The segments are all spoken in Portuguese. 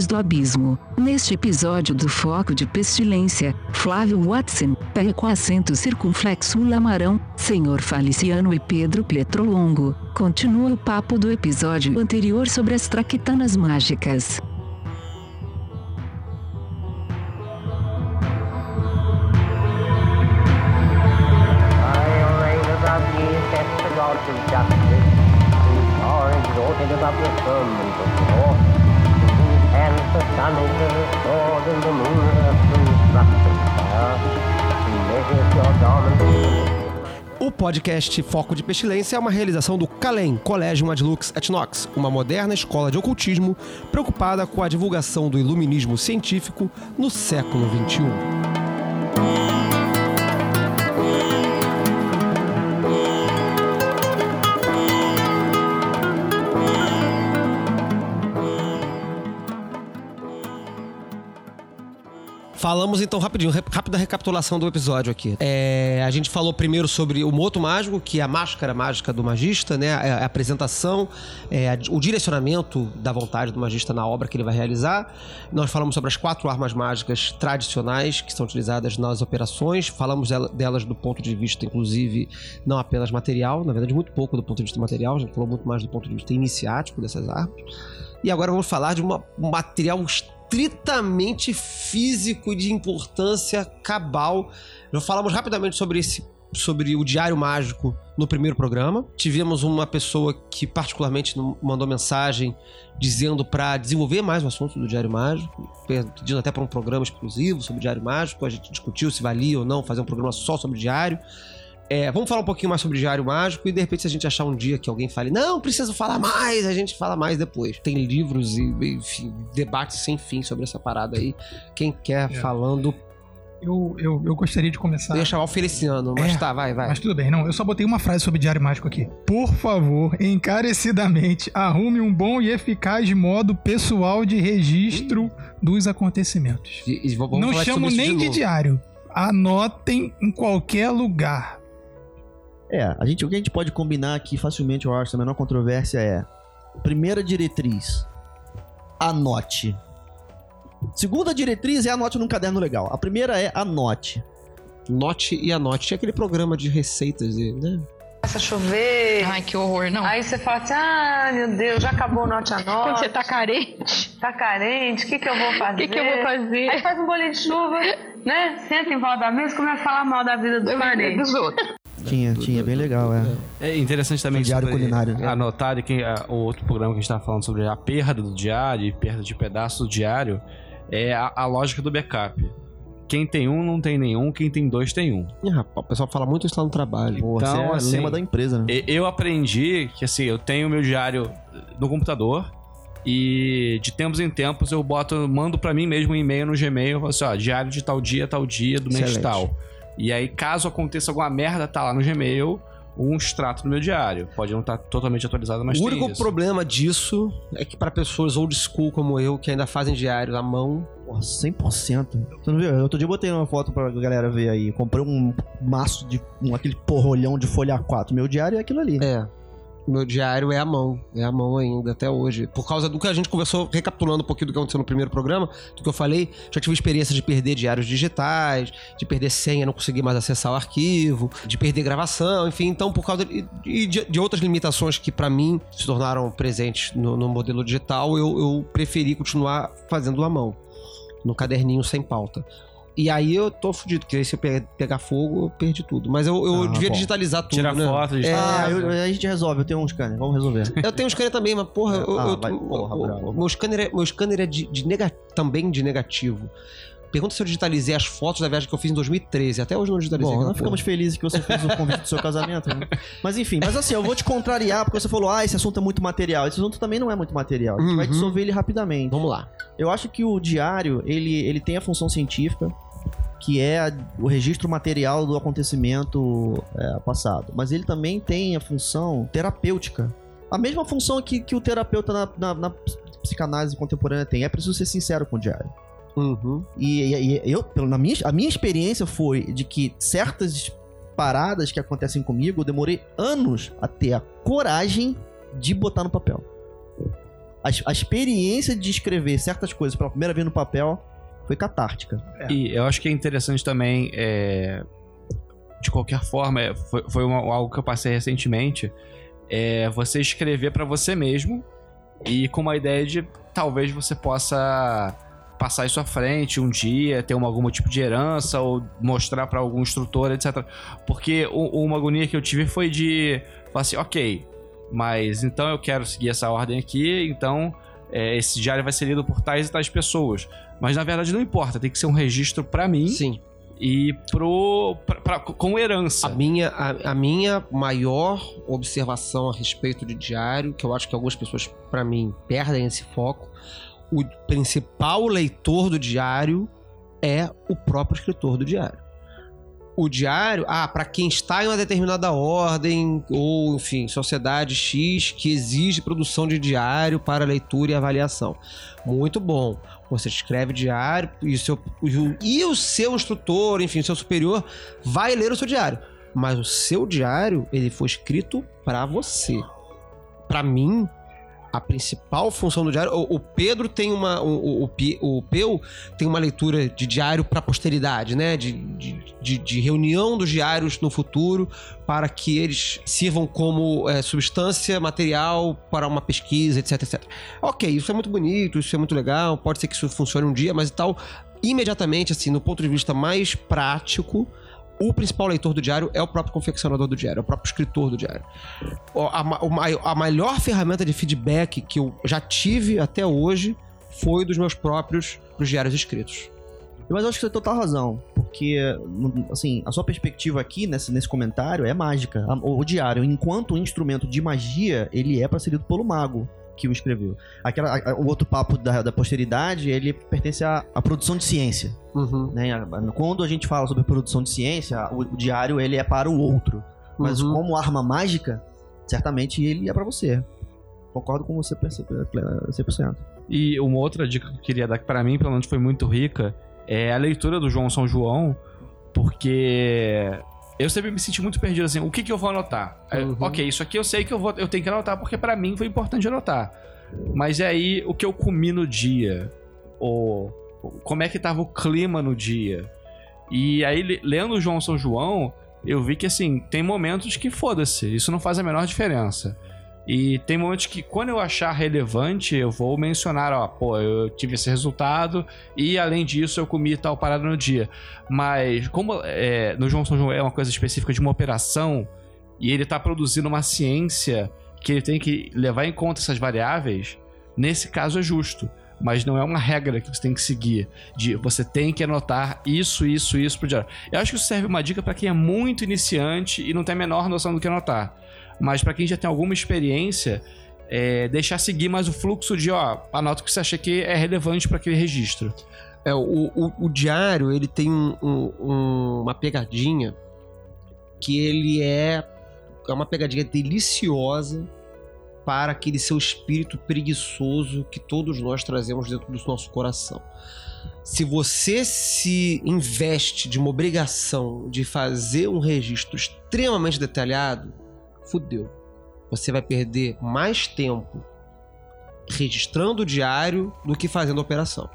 Do abismo. Neste episódio do Foco de Pestilência, Flávio Watson, pé com acento circunflexo Lamarão, Senhor Faliciano e Pedro Pietrolongo, continua o papo do episódio anterior sobre as traquitanas mágicas. Podcast Foco de Pestilência é uma realização do CALEM, Colégio Adlux Etnox, uma moderna escola de ocultismo preocupada com a divulgação do iluminismo científico no século. XXI. Falamos então rapidinho, rápida recapitulação do episódio aqui. É, a gente falou primeiro sobre o moto mágico, que é a máscara mágica do magista, né? A, a apresentação, é, o direcionamento da vontade do magista na obra que ele vai realizar. Nós falamos sobre as quatro armas mágicas tradicionais que são utilizadas nas operações. Falamos dela- delas do ponto de vista, inclusive, não apenas material, na verdade, muito pouco do ponto de vista material. A gente falou muito mais do ponto de vista iniciático dessas armas. E agora vamos falar de uma- um material estritamente físico de importância cabal. Já falamos rapidamente sobre esse sobre o diário mágico no primeiro programa. Tivemos uma pessoa que particularmente mandou mensagem dizendo para desenvolver mais o assunto do diário mágico, pedindo até para um programa exclusivo sobre o diário mágico. A gente discutiu se valia ou não fazer um programa só sobre diário. É, vamos falar um pouquinho mais sobre Diário Mágico e de repente se a gente achar um dia que alguém fale, não, preciso falar mais, a gente fala mais depois. Tem livros e, enfim, debates sem fim sobre essa parada aí. Quem quer É. falando, Eu, eu, eu gostaria de começar. chamar o Feliciano, mas É, tá, vai, vai. Mas tudo bem, não. Eu só botei uma frase sobre Diário Mágico aqui. Por favor, encarecidamente, arrume um bom e eficaz modo pessoal de registro dos acontecimentos. E- e Não chamo nem de, novo. diário. Anotem em qualquer lugar. É, a gente, o que a gente pode combinar aqui facilmente, eu acho, a menor controvérsia é: primeira diretriz, anote. Segunda diretriz é anote num caderno legal. A primeira é anote. Note e anote. Tinha aquele programa de receitas, e, né? Começa a chover. Ai, que horror, não. Aí você fala assim: ah, meu Deus, já acabou o note a Quando note. você tá carente, Tá carente, o que, que eu vou fazer? o que, que eu vou fazer? Aí faz um bolinho de chuva, né? Senta em volta da mesa e começa a falar mal da vida dos outros. Tinha, tinha, bem legal, é. É interessante também Diário sobre culinário. anotar que a- o outro programa que a gente estava falando sobre a perda do diário e perda de pedaços do diário é a, a lógica do backup. Quem tem um não tem nenhum, quem tem dois tem um. Ih, rapaz, o pessoal fala muito isso lá no trabalho. Então, esse é assim, o lema da empresa, né? E- Eu aprendi que assim, eu tenho meu diário no computador e de tempos em tempos eu boto, mando pra mim mesmo um e-mail no Gmail, assim, ó, diário de tal dia, tal dia, do mês Excelente. tal. E aí, caso aconteça alguma merda, tá lá no Gmail um extrato do meu diário. Pode não estar totalmente atualizado, mas o tem único isso. problema disso é que para pessoas old school como eu, que ainda fazem diário à mão, Porra, 100%. Você não viu? Outro dia eu botei uma foto pra galera ver aí. Comprei um maço de. Um, aquele porrolhão de folha A4. Meu diário é aquilo ali. É. Meu diário é à mão. É à mão ainda, até hoje. Por causa do que a gente conversou, recapitulando um pouquinho do que aconteceu no primeiro programa, do que eu falei, já tive experiência de perder diários digitais, de perder senha, não conseguir mais acessar o arquivo, de perder gravação, enfim. Então, por causa de, de, de outras limitações que pra mim se tornaram presentes no, no modelo digital, eu, eu preferi continuar fazendo à mão, no caderninho sem pauta. E aí eu tô fudido, porque aí se eu pe- pegar fogo, eu perdi tudo. Mas eu, eu Ah, devia bom. digitalizar tudo, Tira né? foto, É, Ah, eu- a gente resolve. Eu tenho um scanner. Vamos resolver. eu tenho um scanner também, mas porra, eu, Ah, eu- vai, porra, o- bravo. meu scanner é, meu scanner é de, de nega- também de negativo. Pergunta se eu digitalizei as fotos da viagem que eu fiz em 2013. Até hoje eu não digitalizei. Bom, nós ficamos felizes que você fez o convite do seu casamento, né? Mas enfim, mas assim, eu vou te contrariar porque você falou, ah, esse assunto é muito material. Esse assunto também não é muito material. A gente vai Uhum. dissolver ele rapidamente. Vamos lá. Eu acho que o diário, ele, ele tem a função científica, que é a- o registro material do acontecimento é, passado. Mas ele também tem a função terapêutica. A mesma função que, que o terapeuta na, na- na psicanálise contemporânea tem. É preciso ser sincero com o diário. Uhum. E, e- e eu, pelo- na minha, a minha experiência foi de que certas paradas que acontecem comigo, eu demorei anos a ter a coragem de botar no papel. A, a experiência de escrever certas coisas pela primeira vez no papel foi catártica. E eu acho que é interessante também, é, de qualquer forma, é, foi, foi uma- algo que eu passei recentemente, é você escrever pra você mesmo e com uma ideia de talvez você possa passar isso à frente um dia, ter uma, algum tipo de herança ou mostrar pra algum instrutor, etc. Porque o- uma agonia que eu tive foi de falar assim, ok, mas então eu quero seguir essa ordem aqui, então é, esse diário vai ser lido por tais e tais pessoas. Mas na verdade não importa, tem que ser um registro pra mim Sim. e pro pra, pra- com herança. A minha, a, a minha maior observação a respeito de diário, que eu acho que algumas pessoas, pra mim, perdem esse foco, o principal leitor do diário é o próprio escritor do diário. O diário, ah, para quem está em uma determinada ordem, ou enfim, sociedade X, que exige produção de diário para leitura e avaliação. Muito bom. Você escreve diário e o seu, e o- seu instrutor, enfim, o seu superior, vai ler o seu diário. Mas o seu diário, ele foi escrito para você. Para mim, a principal função do diário. O, o Pedro tem uma. O, o, o, Peu tem uma leitura de diário para posteridade, né? De, de, de, de reunião dos diários no futuro para que eles sirvam como é, substância material para uma pesquisa, etc, etc. Ok, isso é muito bonito, isso é muito legal, pode ser que isso funcione um dia, mas e tal. Imediatamente, assim, no ponto de vista mais prático, o principal leitor do diário é o próprio confeccionador do diário, é o próprio escritor do diário. A, mai- a melhor ferramenta de feedback que eu já tive até hoje foi dos meus próprios dos diários escritos. Mas eu acho que você tem total razão, porque, assim, a sua perspectiva aqui nesse, nesse comentário é mágica. A- O, diário, enquanto um instrumento de magia, ele é pra ser lido pelo mago que o escreveu. Aquela, a- o outro papo da, da posteridade, ele pertence à, à produção de ciência. né? A- a- Quando a gente fala sobre produção de ciência, o, o diário ele é para o outro. Mas Uhum. como arma mágica, certamente ele é pra você. Concordo com você perce- plena- 100%. E uma outra dica que eu queria dar, que pra mim, pelo menos, foi muito rica, é a leitura do João São João, porque eu sempre me senti muito perdido assim, o que, que eu vou anotar? Aí, Uhum. Ok, isso aqui eu sei que eu, vou, eu tenho que anotar, porque pra mim foi importante anotar. Mas é aí o que eu comi no dia, ou como é que tava o clima no dia. E aí, le- lendo o João São João, eu vi que assim, tem momentos que foda-se, isso não faz a menor diferença. E tem momentos que, quando eu achar relevante, eu vou mencionar, ó, pô, eu tive esse resultado e além disso eu comi tal parada no dia. Mas, como é, no João São João é uma coisa específica de uma operação e ele tá produzindo uma ciência que ele tem que levar em conta essas variáveis, nesse caso é justo. Mas não é uma regra que você tem que seguir. De você tem que anotar isso, isso, isso pro diário. Eu acho que isso serve uma dica para quem é muito iniciante e não tem a menor noção do que anotar. Mas para quem já tem alguma experiência, é, deixar seguir mais o fluxo de, ó, anota o que você acha que é relevante para aquele registro. É, o, o, o diário, ele tem um- um- um- uma pegadinha que ele é, é uma pegadinha deliciosa para aquele seu espírito preguiçoso que todos nós trazemos dentro do nosso coração. Se você se investe de uma obrigação de fazer um registro extremamente detalhado, fudeu. Você vai perder mais tempo registrando o diário do que fazendo a operação.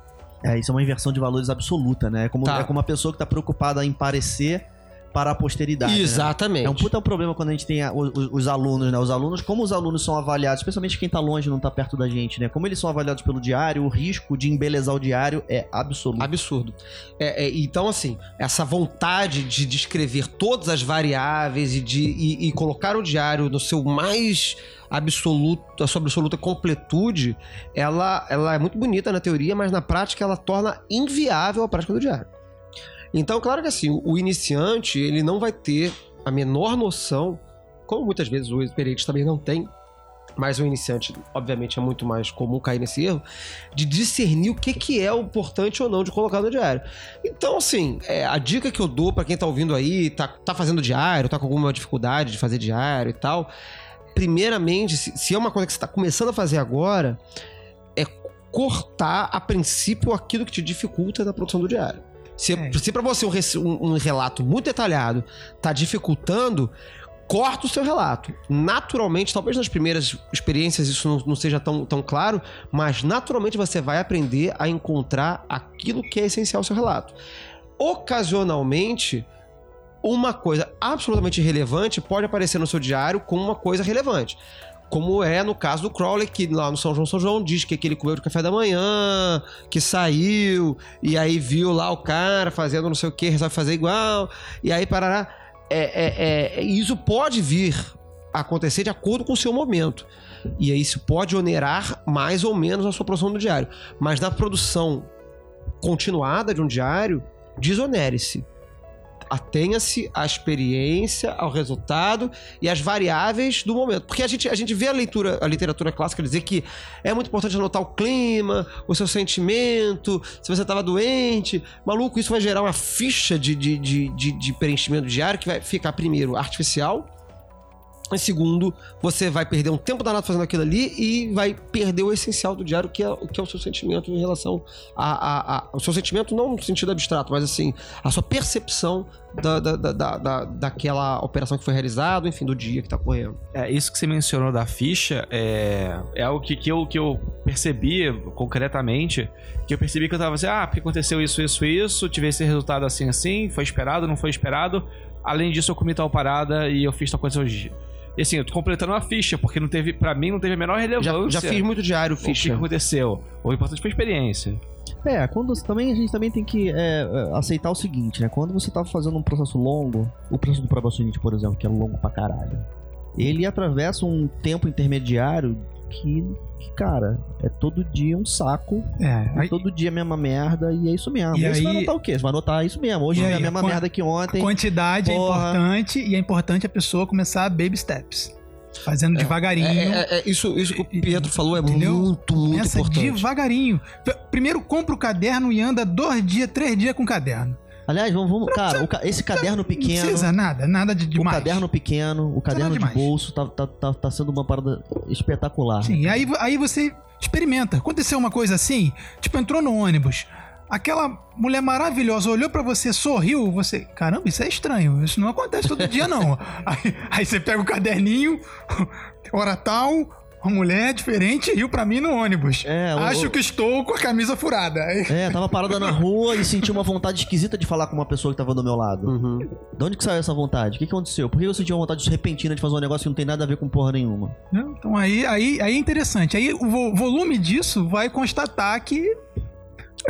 É, isso é uma inversão de valores absoluta, né? É como, Tá. é como uma pessoa que tá preocupada em parecer para a posteridade. né? Exatamente. É um puta problema quando a gente tem a- os, os- os alunos, né? Os alunos, como os alunos são avaliados, especialmente quem tá longe e não tá perto da gente, né? Como eles são avaliados pelo diário, o risco de embelezar o diário é absoluto. Absurdo. É, é, então, assim, essa vontade de descrever todas as variáveis e de e, e colocar o diário no seu mais absoluto, a sua absoluta completude, ela, ela é muito bonita na teoria, mas na prática ela torna inviável a prática do diário. Então, claro que assim, o iniciante, ele não vai ter a menor noção, como muitas vezes o experiente também não tem, mas o iniciante, obviamente, é muito mais comum cair nesse erro, de discernir o que, que é o importante ou não de colocar no diário. Então, assim, é, a dica que eu dou pra quem tá ouvindo aí, tá, tá fazendo diário, tá com alguma dificuldade de fazer diário e tal, primeiramente, se, se é uma coisa que você tá começando a fazer agora, é cortar a princípio aquilo que te dificulta na produção do diário. Se, É. se para você um, um- relato muito detalhado tá dificultando, corta o seu relato. Naturalmente, talvez nas primeiras experiências isso não, não seja tão, tão claro, mas naturalmente você vai aprender a encontrar aquilo que é essencial ao seu relato. Ocasionalmente, uma coisa absolutamente irrelevante pode aparecer no seu diário como uma coisa relevante. Como é no caso do Crowley, que lá no São João São João diz que, que ele comeu de café da manhã, que saiu, e aí viu lá o cara fazendo não sei o que, resolve fazer igual, e aí parará. É, é, é, isso pode vir a acontecer de acordo com o seu momento. E aí isso pode onerar mais ou menos a sua produção do diário. Mas na produção continuada de um diário, desonere-se. Atenha-se à experiência, ao resultado e às variáveis do momento. Porque a gente, a gente vê a leitura, a literatura clássica dizer que é muito importante anotar o clima, o seu sentimento, se você estava doente. Maluco, isso vai gerar uma ficha de, de, de, de, de preenchimento diário que vai ficar, primeiro, artificial. E segundo, você vai perder um tempo danado fazendo aquilo ali e vai perder o essencial do diário, que é, que é o seu sentimento em relação a, a- a- O seu sentimento, não no sentido abstrato, mas assim, a sua percepção da, da, da- da- daquela operação que foi realizada, enfim, do dia que tá correndo. É, isso que você mencionou da ficha é, é algo que, que, eu, que eu percebi concretamente. Que eu percebi que eu tava assim, ah, porque aconteceu isso, isso, isso, tive esse resultado assim, assim, foi esperado, não foi esperado. Além disso, eu comi tal parada e eu fiz tal coisa hoje. E assim, eu tô completando uma ficha, porque não teve, pra mim, não teve a menor Já, relevância. já fiz muito diário, o que ficha. aconteceu. O importante foi a experiência. É, quando também a gente também tem que é, é, aceitar o seguinte, né? Quando você tá fazendo um processo longo, o processo do Probacionite, por exemplo, que é longo pra caralho, ele atravessa um tempo intermediário que, que, cara, é todo dia um saco, É, é aí, todo dia a mesma merda, e é isso mesmo. E aí, você vai anotar o quê? Você vai anotar isso mesmo. Hoje é a mesma quan- merda que ontem. quantidade Porra. é importante e é importante a pessoa começar baby steps. Fazendo devagarinho. É, é, é, isso, isso que o Pietro falou é Entendeu? muito, muito Começa importante. devagarinho. Primeiro compra o caderno e anda dois dias, três dias com o caderno. Aliás, vamos, vamos cara, o ca- esse caderno Não pequeno. precisa nada, nada de O demais. caderno pequeno, o caderno de demais. bolso, tá, tá, tá, tá sendo uma parada espetacular. Sim, aí, aí você experimenta. Aconteceu uma coisa assim, tipo, entrou no ônibus. Aquela mulher maravilhosa olhou pra você, sorriu, você. Caramba, isso é estranho. Isso não acontece todo dia, não. aí, aí você pega o caderninho, hora tal, uma mulher diferente riu pra mim no ônibus. É, o- Acho o- que estou com a camisa furada. É, tava parada na rua e senti uma vontade esquisita de falar com uma pessoa que tava do meu lado. Uhum. De onde que saiu essa vontade? O que, que aconteceu? Por que eu senti uma vontade repentina de fazer um negócio que não tem nada a ver com porra nenhuma? Então aí, aí, aí é interessante. Aí o vo- volume disso vai constatar que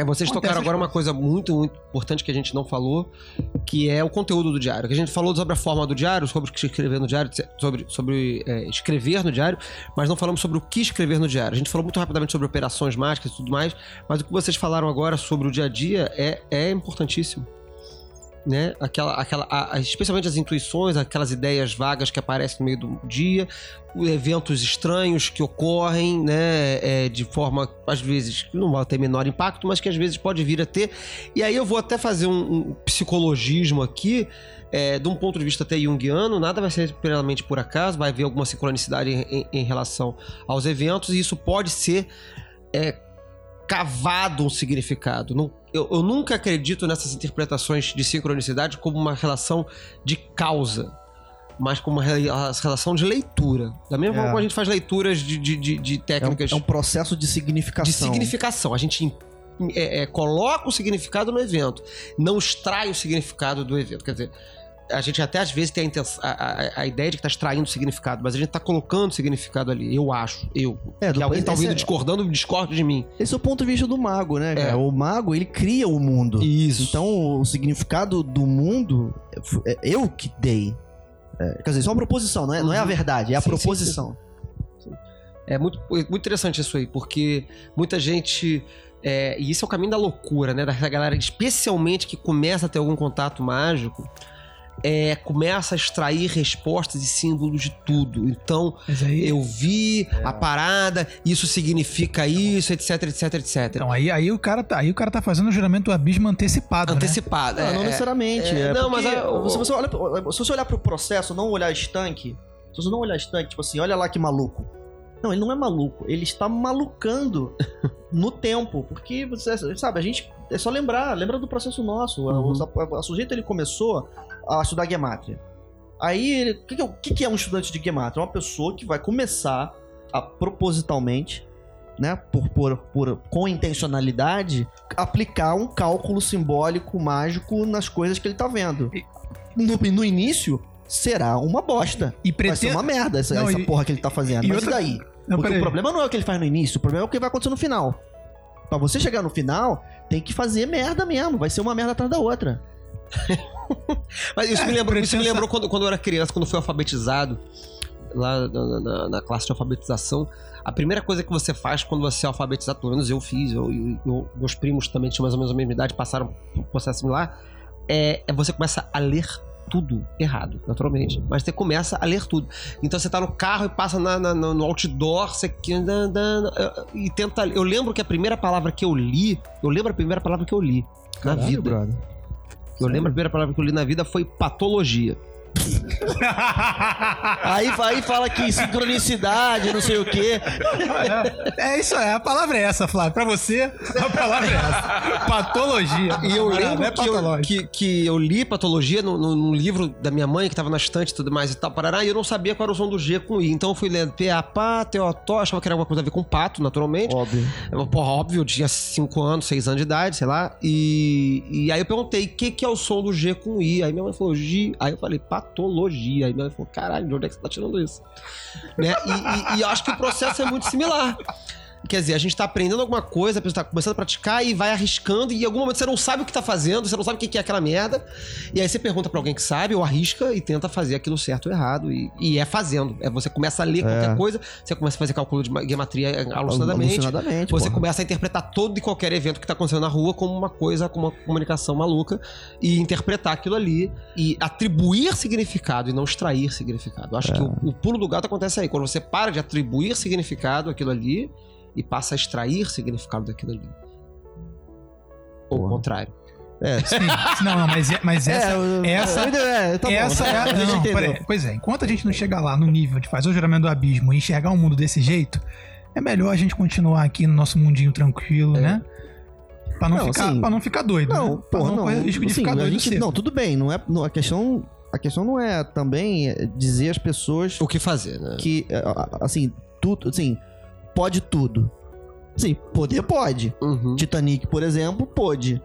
vocês Acontece tocaram agora uma coisa muito, muito importante que a gente não falou, que é o conteúdo do diário. Que a gente falou sobre a forma do diário, sobre o que escrever no diário, sobre, sobre é, escrever no diário, mas não falamos sobre o que escrever no diário. A gente falou muito rapidamente sobre operações mágicas e tudo mais, mas o que vocês falaram agora sobre o dia a dia é, é importantíssimo. Né? Aquela, aquela, a- especialmente as intuições, aquelas ideias vagas que aparecem no meio do dia, os eventos estranhos que ocorrem, né, é, de forma, às vezes, não vai ter menor impacto, mas que às vezes pode vir a ter. E aí eu vou até fazer um, um psicologismo aqui, é, de um ponto de vista até junguiano, nada vai ser plenamente por acaso, vai haver alguma sincronicidade em, em- em relação aos eventos, e isso pode ser é, cavado um significado. Não- eu, eu nunca acredito nessas interpretações de sincronicidade como uma relação de causa mas como uma relação de leitura. Da mesma É. forma que a gente faz leituras de, de, de- de É um, técnicas é um processo de significação. de significação. A gente é, é, coloca o significado no evento, não extrai o significado do evento. Quer dizer, a gente até às vezes tem a, a- a- ideia de que tá extraindo significado, mas a gente tá colocando significado ali, eu acho, eu. É, que alguém tá esse ouvindo é- discordando, discorde de mim. Esse é o ponto de vista do mago, né? É. O mago, ele cria o mundo. Isso. Então, o significado do mundo é é eu que dei. É, quer dizer, isso é uma proposição, não é, não é a verdade, é a Sim, sim, proposição. É muito, muito interessante isso aí, porque muita gente. é, e isso é o caminho da loucura, né? Dessa galera, especialmente que começa a ter algum contato mágico, é, começa a extrair respostas e símbolos de tudo. Então, eu vi a parada, isso significa isso, etc, etc, etc. então, aí, aí, o cara tá, aí o cara tá fazendo o juramento do abismo antecipado, né? Antecipado. Não, é, não é. necessariamente. é, É, não, porque mas a- se, você olha, se você olhar pro processo, não olhar estanque, se você não olhar estanque, tipo assim, olha lá que maluco. Não, ele não é maluco, ele está malucando no tempo, porque você sabe, a gente é só lembrar, lembra do processo nosso. A- Uhum. O, a- sujeito ele começou a estudar gematria. Aí, ele- o que, que é, que que é um estudante de gematria? É uma pessoa que vai começar a propositalmente, né, por, por, por com intencionalidade, aplicar um cálculo simbólico mágico nas coisas que ele tá vendo. No, no início será uma bosta. E Vai ser uma merda essa, Não, essa e- porra que ele tá fazendo. e Mas outra- daí? Não, Porque o problema não é o que ele faz no início, o problema é o que vai acontecer no final. Pra você chegar no final, tem que fazer merda mesmo. Vai ser uma merda atrás da outra. Mas isso É, me lembrou, isso me lembrou quando, quando eu era criança, quando eu fui alfabetizado, lá na, na- na classe de alfabetização. A primeira coisa que você faz quando você é alfabetizado, pelo menos eu fiz, eu, eu- eu- meus primos também tinham mais ou menos a mesma idade, passaram por um processo similar, é, é você começa a ler tudo errado, naturalmente. Mas você começa a ler tudo. Então você tá no carro e passa na- na- no outdoor, você e tenta. Eu lembro que a primeira palavra que eu li, eu lembro a primeira palavra que eu li na Caralho, vida. brother. Eu lembro a primeira palavra que eu li na vida foi patologia. Aí, aí fala que sincronicidade, não sei o quê. É isso aí, a palavra é essa, Flávio. Pra você, a palavra é essa. Patologia. E eu lembro é que, eu, que, que eu li patologia no, no- no livro da minha mãe, que tava na estante e tudo mais e tal, parará, e eu não sabia qual era o som do G com I. Então eu fui lendo P-A, pá, T-O-Tó, achava que era alguma coisa a ver com pato, naturalmente. Óbvio. Eu, Porra, óbvio, eu tinha 5 anos, 6 anos de idade, sei lá. E, e aí eu perguntei, o que, que é o som do G com I? Aí minha mãe falou, G. Aí eu falei, patologia. Aí minha mãe falou, caralho, de onde é que você tá tirando isso? né? E, e- e acho que o processo é muito similar. Quer dizer, a gente tá aprendendo alguma coisa, a pessoa tá começando a praticar e vai arriscando, e em algum momento você não sabe o que tá fazendo, você não sabe o que é aquela merda. E aí você pergunta pra alguém que sabe, ou arrisca e tenta fazer aquilo certo ou errado. E, e é fazendo. É, você começa a ler qualquer coisa, você começa a fazer cálculo de ma- gematria alucinadamente. Alucinadamente, Você porra. começa a interpretar todo e qualquer evento que tá acontecendo na rua como uma coisa, como uma comunicação maluca e interpretar aquilo ali e atribuir significado e não extrair significado. Eu Acho que o, o pulo do gato acontece aí, quando você para de atribuir significado àquilo ali e passa a extrair significado daquilo ali. Ou o contrário. É, Sim, não, não, mas, é- mas essa, eu- essa- é, tá bom. essa é a. A gente Não, peraí. Pois é, enquanto a gente não chegar lá no nível de fazer o juramento do abismo e enxergar o mundo desse jeito, é melhor a gente continuar aqui no nosso mundinho tranquilo, né? Pra não, Não, ficar, assim, não ficar doido. Não, né? Porra, não. correr risco de Assim, ficar doido. gente- não, tudo bem, não é, não, a questão a questão não é também dizer às pessoas O que fazer, né? que é, assim, tudo, assim, pode tudo. Sim, poder pode. Uhum. Titanic, por exemplo, pode.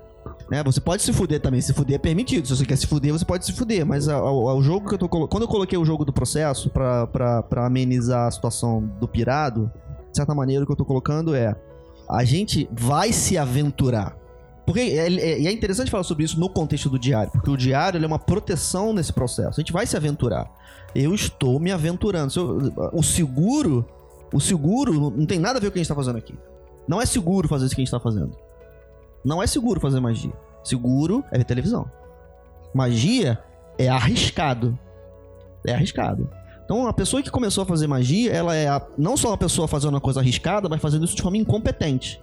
Né? Você pode se fuder também. Se fuder é permitido. Se você quer se fuder, você pode se fuder. Mas o jogo que eu tô colo- Quando eu coloquei o jogo do processo pra, pra, pra amenizar a situação do pirado, de certa maneira, o que eu tô colocando é. A gente vai se aventurar. Porque é, é- e é interessante falar sobre isso no contexto do diário, porque o diário é uma proteção nesse processo. A gente vai se aventurar. Eu estou me aventurando. Eu- o seguro, o seguro não tem nada a ver com o que a gente está fazendo aqui. Não é seguro fazer isso que a gente está fazendo. Não é seguro fazer magia. Seguro é ver televisão. Magia é arriscado. É arriscado. Então, a pessoa que começou a fazer magia, ela é a- não só uma pessoa fazendo uma coisa arriscada, mas fazendo isso de forma incompetente.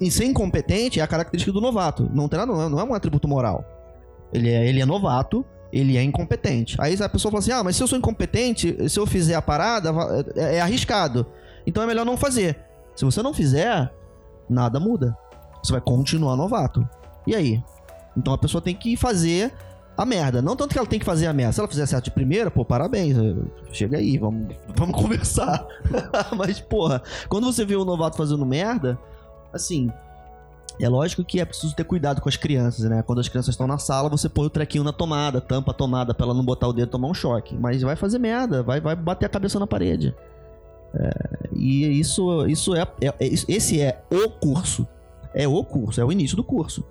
E ser incompetente é a característica do novato. Não tem nada, não é um atributo moral. Ele é, ele é novato, ele é incompetente. Aí a pessoa fala assim: ah, mas se eu sou incompetente, se eu fizer a parada, é, é arriscado. Então é melhor não fazer. Se você não fizer, nada muda. Você vai continuar novato. E aí? Então a pessoa tem que fazer a merda. Não tanto que ela tem que fazer a merda. Se ela fizer certo de primeira, pô, parabéns. Chega aí, vamos, vamos conversar. Mas, porra, quando você vê o novato fazendo merda, assim. É lógico que é preciso ter cuidado com as crianças, né? Quando as crianças estão na sala, você põe o trequinho na tomada, tampa a tomada pra ela não botar o dedo e tomar um choque. Mas vai fazer merda, vai, vai bater a cabeça na parede. É, e isso, isso é, é- é- Esse é o curso. É o curso, é o início do curso.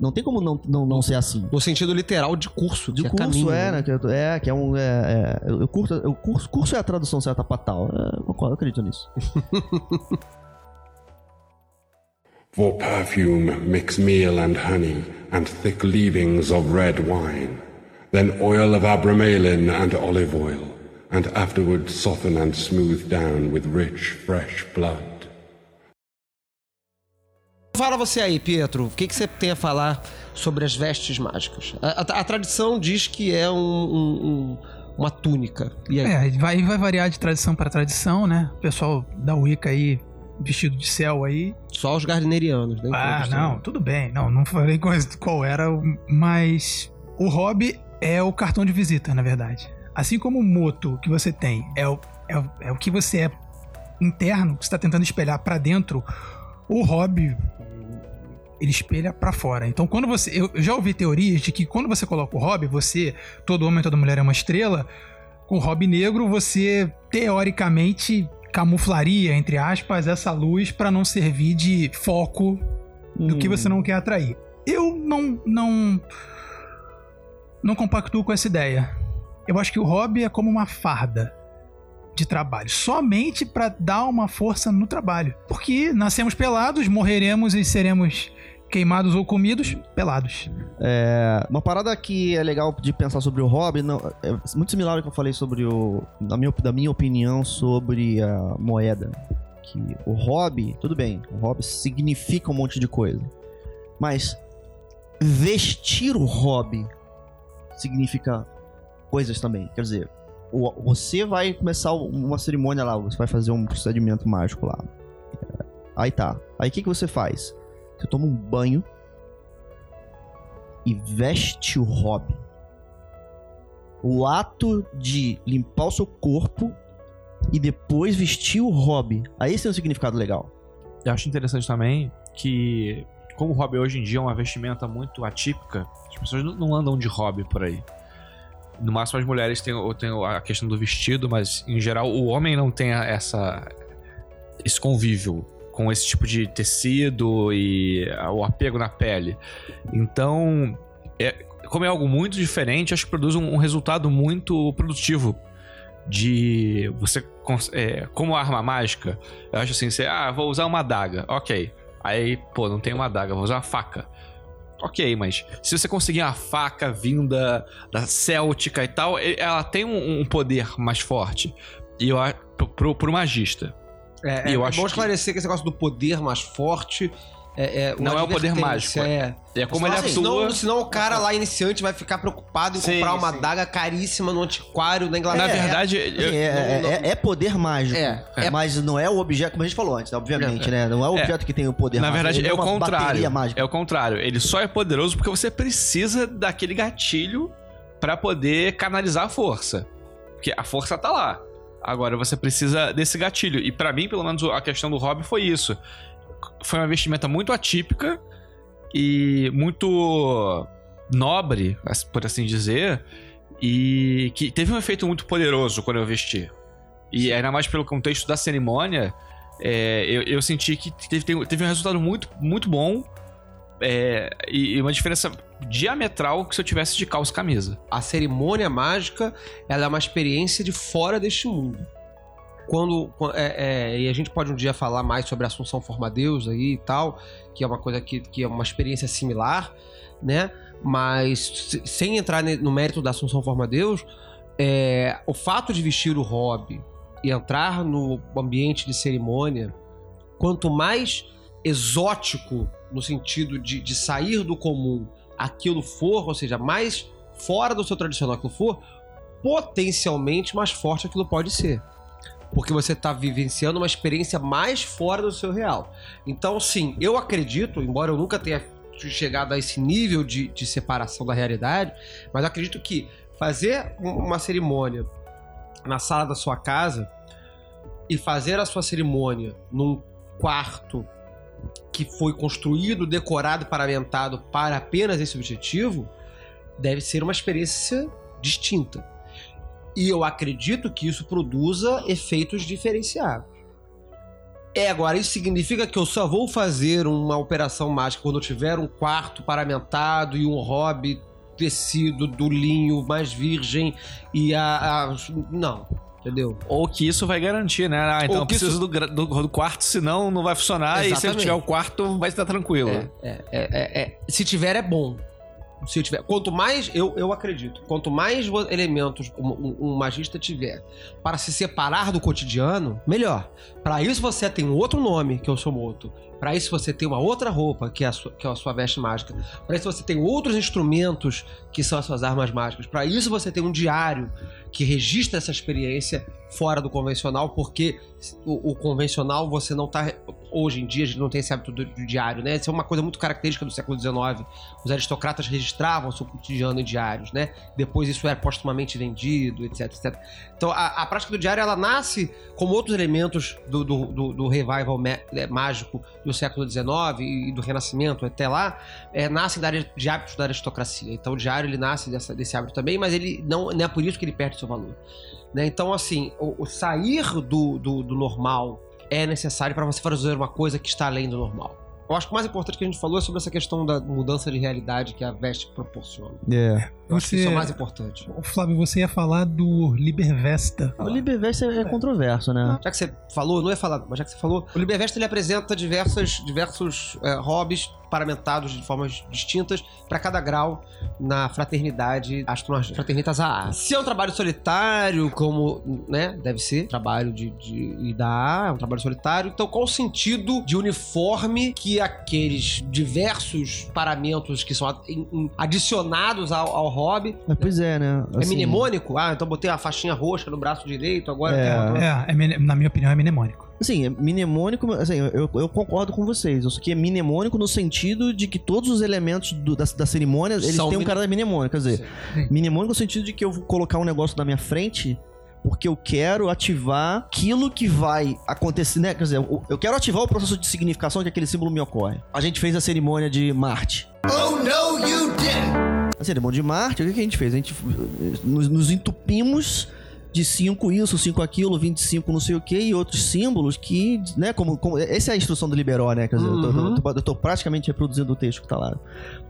Não tem como não, não, não ser assim. No sentido literal de curso. De que é curso, caminho, é, né? né? Que é, é, que é um. É, é, o, curso, o curso, curso é a tradução certa pra tal. É, eu eu acredito nisso. For perfume, mix meal and honey, and thick leavings of red wine. Then oil of abramelin and olive oil, and afterward soften and smooth down with rich, fresh blood. Fala você aí, Pietro. O que, que você tem a falar sobre as vestes mágicas? A, a- a tradição diz que é um- um- um- uma túnica. E aí? É, vai, vai variar de tradição para tradição, né? O pessoal da Wicca aí, vestido de céu aí. Só os gardnerianos, né? Ah, não, tudo bem. Não, não falei qual, qual era, o- mas o hobby é o cartão de visita, na verdade. Assim como o moto que você tem é o, é o, é o que você é interno, que você está tentando espelhar para dentro, o hobby ele espelha pra fora. Então, quando você. Eu eu já ouvi teorias de que quando você coloca o hobby, você, todo homem, toda mulher é uma estrela. Com o hobby negro, você teoricamente camuflaria, entre aspas, essa luz pra não servir de foco do que você não quer atrair. Eu não. não. não compactuo com essa ideia. Eu acho que o hobby é como uma farda de trabalho, somente pra dar uma força no trabalho. Porque nascemos pelados, morreremos e seremos queimados ou comidos pelados. É, uma parada que é legal de pensar sobre o hobby, não, é muito similar ao que eu falei sobre o. Da minha, da minha opinião sobre a moeda. Que o hobby, tudo bem, o hobby significa um monte de coisa. Mas vestir o hobby significa coisas também. Quer dizer, você vai começar uma cerimônia lá, você vai fazer um procedimento mágico lá. É, Aí tá. Aí o que, que você faz? Você toma um banho e veste o hobby. O ato de limpar o seu corpo e depois vestir o hobby. Aí esse tem um significado legal. Eu acho interessante também que, como o hobby hoje em dia é uma vestimenta muito atípica, as pessoas não- andam de hobby por aí. No máximo as mulheres têm, têm a questão do vestido, mas em geral o homem não tem essa, esse convívio com esse tipo de tecido e a- o apego na pele. Então, é, como é algo muito diferente, acho que produz um, um resultado muito produtivo de você é, como arma mágica eu acho assim você ah vou usar uma adaga ok. Aí pô não tem uma adaga vou usar uma faca. Ok mas se você conseguir uma faca vinda da céltica e tal ela tem um, um poder mais forte. E eu pro, pro magista É, é, eu é acho bom que- esclarecer que esse negócio do poder mais forte é, é Não é o poder mágico, É. é como Senão, ele assim, atua Senão, senão o cara lá iniciante vai ficar preocupado em Sim, comprar uma sim. adaga caríssima no antiquário na Inglaterra. na verdade eu- Assim, é, é- não- é- é poder mágico. É, é- Mas não é o objeto, como a gente falou antes, obviamente, né? Não é o É. objeto que tem o poder Na mágico. verdade, ele é o contrário. É o contrário. Ele só é poderoso porque você precisa daquele gatilho pra poder canalizar a força. Porque a força tá lá. Agora você precisa desse gatilho. E pra mim, pelo menos, a questão do hobby foi isso. Foi uma vestimenta muito atípica e muito nobre, por assim dizer, e que teve um efeito muito poderoso quando eu vesti. E ainda mais pelo contexto da cerimônia, é, eu, eu senti que teve, teve- teve um resultado muito, muito bom é, e, uma diferença diametral que se eu tivesse de calça e camisa. a cerimônia mágica ela é uma experiência de fora deste mundo. Quando quan- é, é, e a gente pode um dia falar mais sobre a Assunção Forma Deus aí e tal, que é uma coisa que, que é uma experiência similar, né? Mas se- sem entrar no mérito da Assunção Forma Deus, é, o fato de vestir o hobby e entrar no ambiente de cerimônia, quanto mais exótico no sentido de, de sair do comum aquilo for, ou seja, mais fora do seu tradicional aquilo for, potencialmente mais forte aquilo pode ser. Porque você está vivenciando uma experiência mais fora do seu real. Então, sim, eu acredito, embora eu nunca tenha chegado a esse nível de, de separação da realidade, mas acredito que fazer um- uma cerimônia na sala da sua casa e fazer a sua cerimônia num quarto que foi construído, decorado, paramentado para apenas esse objetivo, deve ser uma experiência distinta. E eu acredito que isso produza efeitos diferenciados. É, agora, isso significa que eu só vou fazer uma operação mágica quando eu tiver um quarto paramentado e um hobby tecido do linho mais virgem e a. a- não, entendeu? Ou que isso vai garantir, né? Ah, então eu que isso- preciso do, do- do quarto, senão não vai funcionar. E se eu Exatamente. tiver o quarto, vai estar tranquilo. É, é, é, é. Se tiver, é bom. Se tiver. Quanto mais, eu, eu acredito, quanto mais elementos um, um- um magista tiver para se separar do cotidiano, melhor. Para isso você tem um outro nome, que é o Somoto. Para isso você tem uma outra roupa, que é a sua, que é a sua veste mágica. Para isso você tem outros instrumentos, que são as suas armas mágicas. Para isso você tem um diário que registra essa experiência fora do convencional, porque o, o convencional você não tá. Hoje em dia a gente não tem esse hábito do, do diário, né? Isso é uma coisa muito característica do século XIX. Os aristocratas registravam seu cotidiano em diários, né? Depois isso era postumamente vendido, etc, etc. Então a, a prática do diário ela nasce como outros elementos do, do, do- do revival é, mágico do século XIX e do Renascimento até lá, é, área de hábitos da aristocracia. Então o diário ele nasce dessa- desse hábito também, mas ele não, não é por isso que ele perde seu valor. né? Então, assim, o, o sair do, do, do normal é necessário para você fazer uma coisa que está além do normal. Eu acho que o mais importante que a gente falou é sobre essa questão da mudança de realidade que a veste proporciona. É. Eu acho que isso é o mais importante. Flávio, você ia falar do Libervesta. O Libervest é, é controverso, né? Já que você falou, não ia falar, mas já que você falou, o Libervest ele apresenta diversas, diversos é, hobbies paramentados de formas distintas para cada grau na fraternidade Astromagia, Fraternitas AA. Se é um trabalho solitário, como né, deve ser, trabalho de, de e da AA, é um trabalho solitário, então qual o sentido de uniforme que aqueles diversos paramentos que são adicionados ao, ao hobby Mas, pois é, né? é Assim, mnemônico? Ah, então botei uma faixinha roxa no braço direito, agora É. É, é na minha opinião, é mnemônico. Assim, é mnemônico, assim, eu, eu concordo com vocês. Isso aqui é mnemônico no sentido de que todos os elementos do- da, da cerimônia, eles São têm um cara mnemônico. Quer dizer, Sim. mnemônico no sentido de que eu vou colocar um negócio na minha frente porque eu quero ativar aquilo que vai acontecer, né? Quer dizer, eu, quero ativar o processo de significação que aquele símbolo me ocorre. A gente fez a cerimônia de Marte. Oh, no, you didn't! A cerimônia de Marte, o que que a gente fez? A gente eh, nos, nos entupimos de 5 isso, 5 aquilo, 25 não sei o que, e outros símbolos que, né, como, como- essa é a instrução do Liberó, né, quer dizer, eu, tô, Uhum. eu tô- eu tô praticamente reproduzindo o texto que tá lá.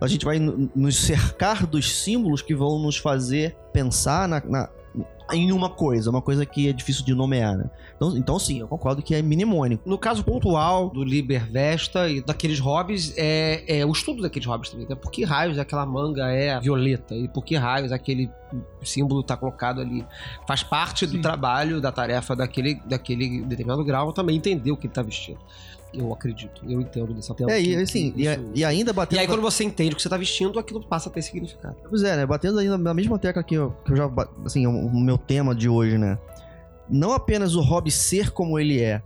A gente vai nos cercar dos símbolos que vão nos fazer pensar na, na- em uma coisa, uma coisa que é difícil de nomear, né? Então, então sim, eu concordo que é mnemônico. No caso pontual do Liber Vesta e daqueles hobbies, é, é o estudo daqueles hobbies também. Né? Por que raios aquela manga é violeta? E por que raios aquele símbolo está colocado ali? Faz parte do Sim. trabalho, da tarefa daquele, daquele determinado grau também entender o que ele está vestindo. Eu acredito, eu entendo dessa tela. É, e assim, e, isso- e ainda E batendo... aí, quando você entende o que você está vestindo, aquilo passa a ter significado. Pois é, né? Batendo ainda na mesma tecla que eu, que eu já. Assim, o, meu tema de hoje, né? Não apenas o hobby ser como ele é,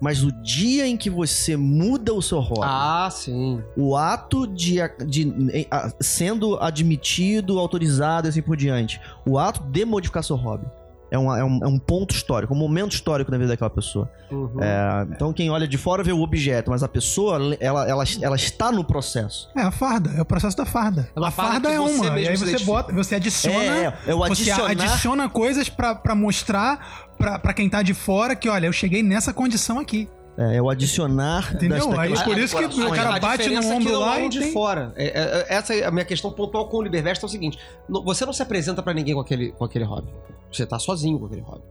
mas o dia em que você muda o seu hobby. Ah, sim. O ato de, de a- sendo admitido, autorizado e assim por diante. O ato de modificar seu hobby. É um, é, um, é um ponto histórico, um momento histórico na vida daquela pessoa. Uhum. É, então quem olha de fora vê o objeto, mas a pessoa, ela, ela, ela está no processo. É a farda, é o processo da farda. É uma a farda é uma, e aí você identifica. bota, você adiciona, É, é, é o você adicionar. adiciona coisas pra, pra mostrar pra, pra quem tá de fora que, olha, eu cheguei nessa condição aqui. É, é o adicionar Entendeu? das Aí por isso que decorações. o cara bate no é ombro não lá é e de tem- fora. É, é, é, essa é a minha questão pontual com o Libervest é o seguinte: não- você não se apresenta pra ninguém com aquele, com aquele hobby. Você tá sozinho com aquele hobby.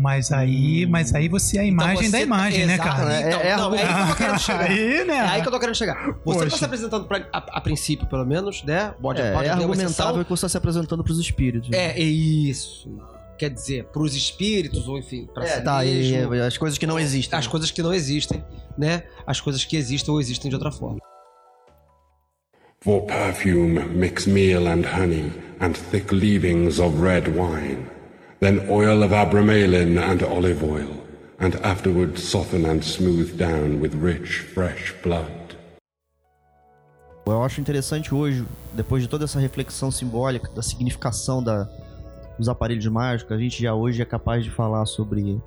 Mas aí, mas aí você é a imagem Então você da tá- imagem, né, Exato, cara? Então, É- é não, é aí que eu tô querendo chegar. Aí, né? É aí que eu tô querendo chegar. Você não tá Poxa. se apresentando pra, a, a princípio, pelo menos, né? Pode, É, pode é argumentável que você está se apresentando para os espíritos. É, é isso. Quer dizer, pros espíritos, ou enfim, pra É, si tá, mesmo. e as coisas que não existem. As coisas que não existem, né? As coisas que existem ou existem de outra forma. For perfume, mix meal and honey, and thick leavings of red wine. Then oil of abramelin and olive oil, and afterward soften and smooth down with rich, fresh blood. Eu acho interessante hoje, depois de toda essa reflexão simbólica da significação da, dos aparelhos mágicos, a gente já hoje é capaz de falar sobre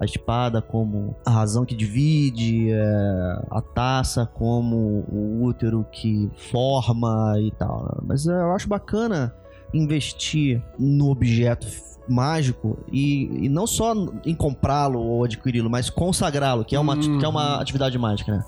a espada como a razão que divide, é, a taça como o útero que forma e tal. Mas é, eu acho bacana investir no objeto mágico e, e não só em comprá-lo ou adquiri-lo, mas consagrá-lo, que é uma, Uhum. que é uma atividade mágica, né?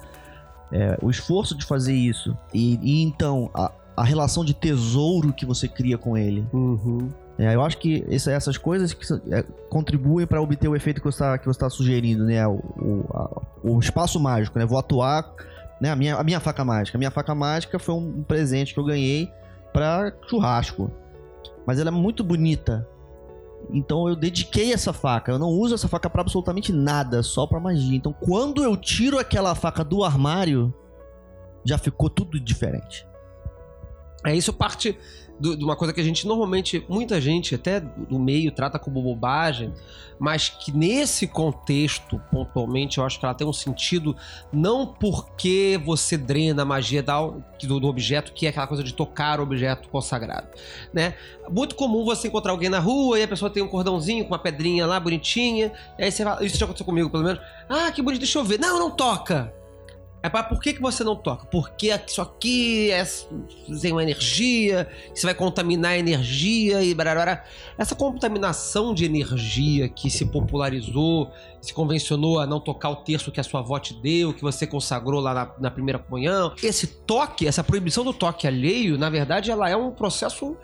É, o esforço de fazer isso e, e então a, a relação de tesouro que você cria com ele. Uhum. É, eu acho que esse- essas coisas que, é, contribuem para obter o efeito que você está tá sugerindo, né? O, o, a- o espaço mágico, né? Vou atuar, né? A minha, a minha faca mágica. A minha faca mágica foi um presente que eu ganhei para churrasco. Mas ela é muito bonita. Então eu dediquei essa faca. Eu não uso essa faca para absolutamente nada, só para magia. Então quando eu tiro aquela faca do armário, já ficou tudo diferente. É isso parte do- de uma coisa que a gente normalmente, muita gente até do meio trata como bobagem, mas que nesse contexto, pontualmente, eu acho que ela tem um sentido não porque você drena a magia do, do objeto, que é aquela coisa de tocar o objeto consagrado, né? Muito comum você encontrar alguém na rua e a pessoa tem um cordãozinho com uma pedrinha lá bonitinha, aí você fala, isso já aconteceu comigo pelo menos, ah, que bonito, deixa eu ver. Não, não toca! É para por que, que você não toca? Porque isso aqui é, tem uma energia, você vai contaminar a energia e barará. Essa contaminação de energia que se popularizou, se convencionou a não tocar o terço que a sua avó te deu, que você consagrou lá na, na primeira comunhão. Esse toque, essa proibição do toque alheio, na verdade, ela é um processo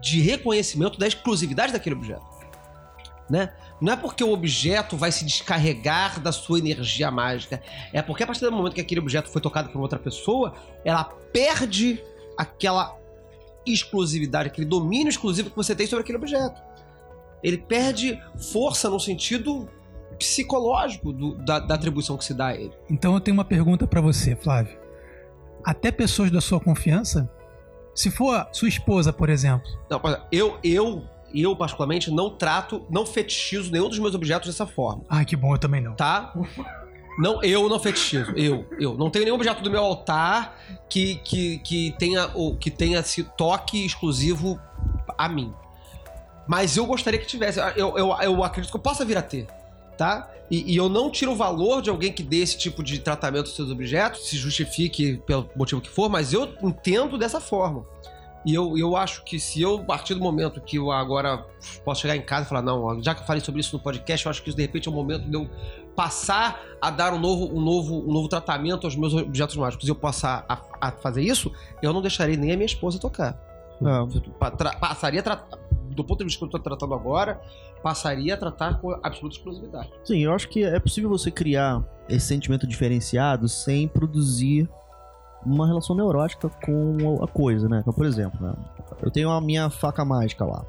de reconhecimento da exclusividade daquele objeto. Né? Não é porque o objeto vai se descarregar da sua energia mágica. É porque a partir do momento que aquele objeto foi tocado por outra pessoa, ela perde aquela exclusividade, aquele domínio exclusivo que você tem sobre aquele objeto. Ele perde força no sentido psicológico do- da, da atribuição que se dá a ele. Então eu tenho uma pergunta pra você, Flávio. Até pessoas da sua confiança, se for sua esposa, por exemplo, Não, eu, eu, eu particularmente não trato, não fetichizo nenhum dos meus objetos dessa forma. ai que bom, eu também não. tá? Não, eu não fetichizo. Eu, eu. Não tenho nenhum objeto do meu altar que, que, que tenha o que tenha esse toque exclusivo a mim. Mas eu gostaria que tivesse. Eu, eu, eu acredito que eu possa vir a ter, tá? E, e eu não tiro o valor de alguém que dê esse tipo de tratamento aos seus objetos, se justifique pelo motivo que for, mas eu entendo dessa forma. E eu, eu acho que se eu, a partir do momento que eu agora posso chegar em casa e falar, não, já que eu falei sobre isso no podcast, eu acho que isso de repente é o momento de eu passar a dar um novo, um novo, um novo tratamento aos meus objetos mágicos e eu passar a, a fazer isso, eu não deixarei nem a minha esposa tocar. Pa- tra- passaria a tratar, do ponto de vista que eu estou tratando agora, passaria a tratar com absoluta exclusividade. Sim, eu acho que é possível você criar esse sentimento diferenciado sem produzir uma relação neurótica com a coisa, né? Então, por exemplo, né? eu tenho a minha faca mágica lá.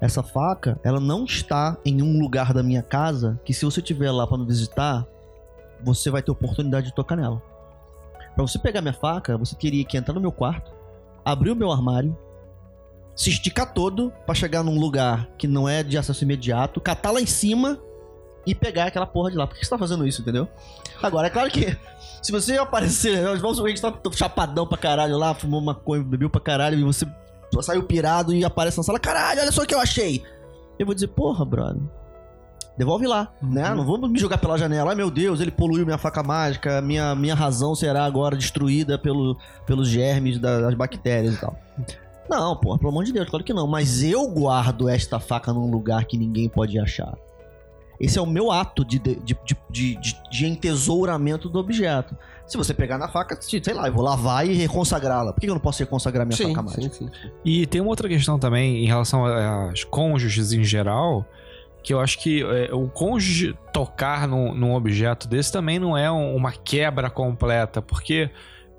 Essa faca, ela não está em um lugar da minha casa que se você estiver lá para me visitar, você vai ter oportunidade de tocar nela. Para você pegar minha faca, você teria que entrar no meu quarto, abrir o meu armário, se esticar todo para chegar num lugar que não é de acesso imediato, catar lá em cima e pegar aquela porra de lá. Por que você tá fazendo isso, entendeu? Agora, é claro que se você aparecer, nós vamos a gente tá chapadão pra caralho lá, fumou maconha, bebeu pra caralho e você saiu pirado e aparece na sala, caralho, olha só o que eu achei. Eu vou dizer, porra, brother. Devolve lá, né? Não vamos me jogar pela janela. Ai meu Deus, ele poluiu minha faca mágica, minha, minha razão será agora destruída pelo, pelos germes da- das bactérias e tal. Não, porra, pelo amor de Deus, claro que não. Mas eu guardo esta faca num lugar que ninguém pode achar. Esse é o meu ato de, de, de, de, de- de entesouramento do objeto. Se você pegar na faca, sei lá, eu vou lavar e reconsagrá-la. Por que eu não posso reconsagrar minha Sim, faca mágica? sim, sim. E tem uma outra questão também em relação às cônjuges em geral, que eu acho que é, o cônjuge tocar num, num objeto desse também não é um- uma quebra completa, porque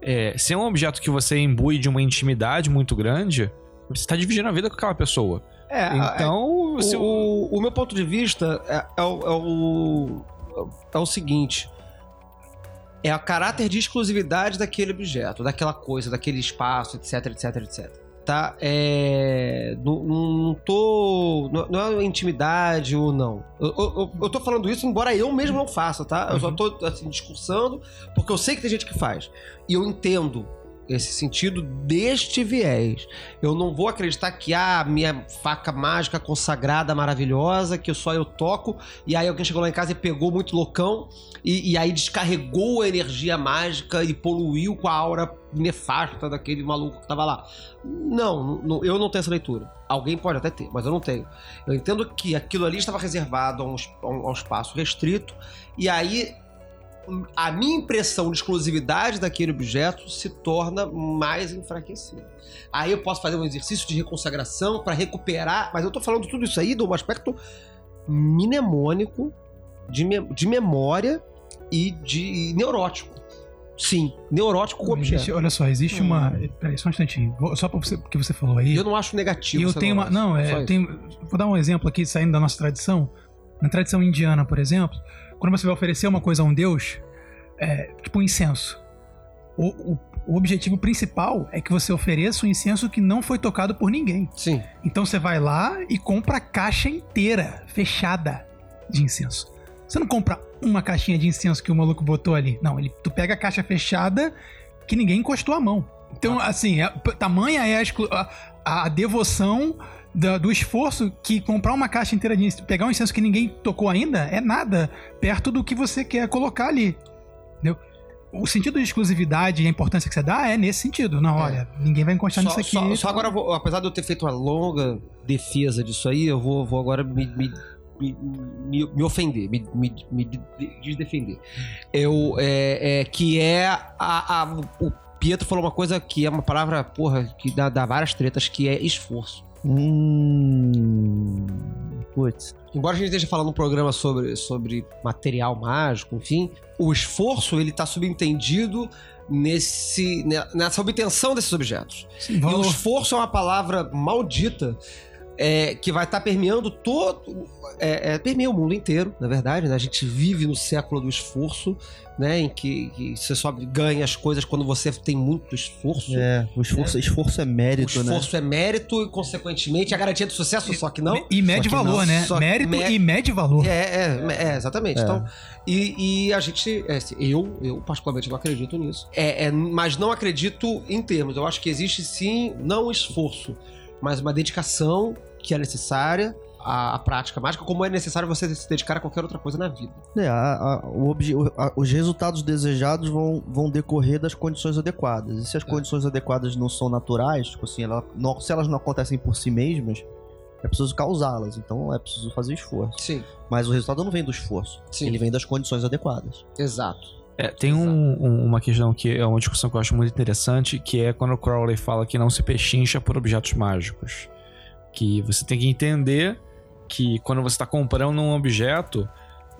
é, se é um objeto que você imbui de uma intimidade muito grande, você está dividindo a vida com aquela pessoa. É, Então, o, se o- o, meu ponto de vista é, é o, é, o, é o seguinte: é o caráter de exclusividade daquele objeto, daquela coisa, daquele espaço, etc, etc, etc. Tá? É, não, não, tô. Não, não é intimidade ou não. Eu, eu, eu- tô falando isso, embora eu mesmo não faça, tá? Eu só tô assim, discursando, porque eu sei que tem gente que faz. E eu entendo esse sentido deste viés. Eu não vou acreditar que a minha faca mágica consagrada, maravilhosa, que só eu toco, e aí alguém chegou lá em casa e pegou muito loucão, e, e aí descarregou a energia mágica e poluiu com a aura nefasta daquele maluco que tava lá. Não, não, eu não tenho essa leitura. Alguém pode até ter, mas eu não tenho. Eu entendo que aquilo ali estava reservado a um, a um- a um espaço restrito, e aí a minha impressão de exclusividade daquele objeto se torna mais enfraquecida. Aí eu posso fazer um exercício de reconsagração para recuperar, mas eu tô falando tudo isso aí de um aspecto mnemônico, de, me- de memória e de neurótico. Sim, neurótico com Existe- objeto. olha só, existe uma. Peraí, só um instantinho. Só pra você, porque você falou aí. Eu não acho negativo. E eu tenho uma. Não, é, eu isso. tenho. Vou dar um exemplo aqui, saindo da nossa tradição. Na tradição indiana, por exemplo, quando você vai oferecer uma coisa a um deus, é, tipo um incenso. O, o- o objetivo principal é que você ofereça um incenso que não foi tocado por ninguém. Sim. Então você vai lá e compra a caixa inteira, fechada, de incenso. Você não compra uma caixinha de incenso que o maluco botou ali. Não, ele, tu pega a caixa fechada que ninguém encostou a mão. Então, assim, é- p- tamanha é a, a- a devoção da- do esforço que comprar uma caixa inteira de incenso, pegar um incenso que ninguém tocou ainda, é nada perto do que você quer colocar ali. Entendeu? O sentido de exclusividade e a importância que você dá é nesse sentido. Não, olha, ninguém vai encostar Só, nisso aqui. só- só agora, vou- apesar de eu ter feito uma longa defesa disso aí, eu vou, vou agora me, me, me, me- me ofender, me, me, me de- desdefender. Eu, é, é, que é a, a- O Pietro falou uma coisa que é uma palavra, porra, que dá, dá várias tretas, que é esforço. Hum. Putz. Embora a gente esteja falando um programa sobre, sobre material mágico, enfim, o esforço ele tá subentendido nesse, ne- nessa obtenção desses objetos. E o esforço é uma palavra maldita é, que vai estar permeando todo. É, é, permeia o mundo inteiro, na verdade. Né? A gente vive no século do esforço, né? Em que, que você só ganha as coisas quando você tem muito esforço. É, o esforço, esforço é O mérito, né? esforço é mérito e, consequentemente, a garantia do sucesso, só que não. E mede valor, não. né? Só- Mérito me- e mede valor. É, é, é, exatamente. É. Então, e, e a gente, é, assim, eu, eu particularmente não acredito nisso. É, é, mas não acredito em termos. Eu acho que existe sim, não esforço, mas uma dedicação que é necessária à, à prática mágica, como é necessário você se dedicar a qualquer outra coisa na vida. É, a- a- obje- a- os resultados desejados vão, vão decorrer das condições adequadas. E se as condições adequadas não são naturais, tipo assim, ela- não- se elas não acontecem por si mesmas, é preciso causá-las. Então é preciso fazer esforço. Sim, Mas o resultado não vem do esforço. Sim. Ele vem das condições adequadas. exato. É, tem um- um- uma questão que é uma discussão que eu acho muito interessante, que é quando o Crowley fala que não se pechincha por objetos mágicos. Que você tem que entender que quando você está comprando um objeto,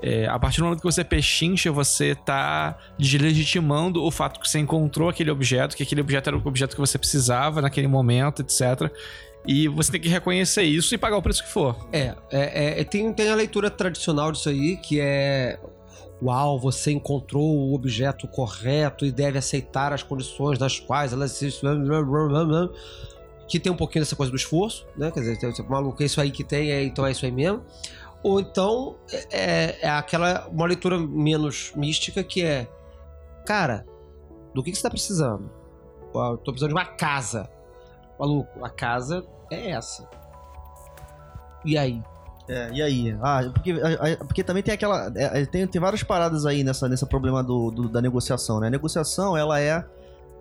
é, a partir do momento que você pechincha, você está deslegitimando o fato que você encontrou aquele objeto, que aquele objeto era o objeto que você precisava naquele momento, etc. E você tem que reconhecer isso e pagar o preço que for. É, é, é, tem, tem a leitura tradicional disso aí, que é. Uau, você encontrou o objeto correto e deve aceitar as condições das quais ela se. Que tem um pouquinho dessa coisa do esforço, né? Quer dizer, tem- maluco, é isso aí que tem, é, então é isso aí mesmo. Ou então é, é aquela. Uma leitura menos mística que é. Cara, do que, que você tá precisando? Eu tô precisando de uma casa. Maluco, a casa é essa. E aí? É, e aí? Ah, porque, porque também tem aquela. é, é, tem, tem várias paradas aí nessa, nesse problema do, do- da negociação, né? A negociação, ela é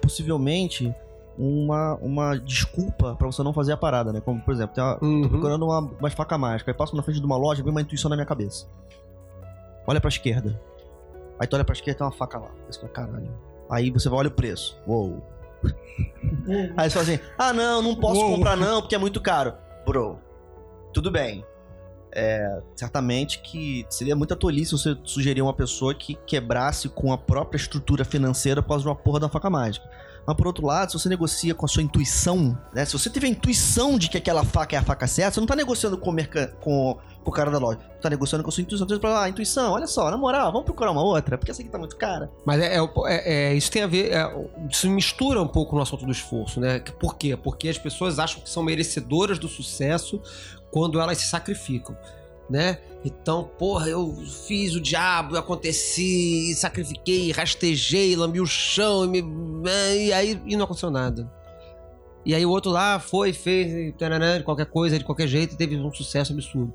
possivelmente uma, uma desculpa pra você não fazer a parada, né? Como, por exemplo, tem uma, Uhum. tô procurando uma, uma faca mágica. Aí passo na frente de uma loja, vem uma intuição na minha cabeça. Olha pra esquerda. Aí tu olha pra esquerda, tem uma faca lá. Aí você fala, caralho. Aí você vai olha o preço. Uou. Aí você fala assim: ah, não, não posso Uou. comprar não, porque é muito caro. Bro, tudo bem. É, certamente que seria muita tolice você sugerir uma pessoa que quebrasse com a própria estrutura financeira de uma porra da faca mágica. Mas por outro lado, se você negocia com a sua intuição, né? Se você tiver a intuição de que aquela faca é a faca certa, você não tá negociando com o, com, com o cara da loja. Você tá negociando com a sua intuição. Você fala, ah, intuição, olha só, na moral, vamos procurar uma outra, porque essa aqui tá muito cara. Mas é, é- é- é- isso tem a ver. é, isso mistura um pouco no assunto do esforço, né? Por quê? Porque as pessoas acham que são merecedoras do sucesso quando elas se sacrificam. né? Então, porra, eu fiz o diabo, eu aconteci, sacrifiquei, rastejei, lambi o chão e, me- e aí e não aconteceu nada. E aí o outro lá foi, fez, taranã, qualquer coisa, de qualquer jeito, teve um sucesso absurdo.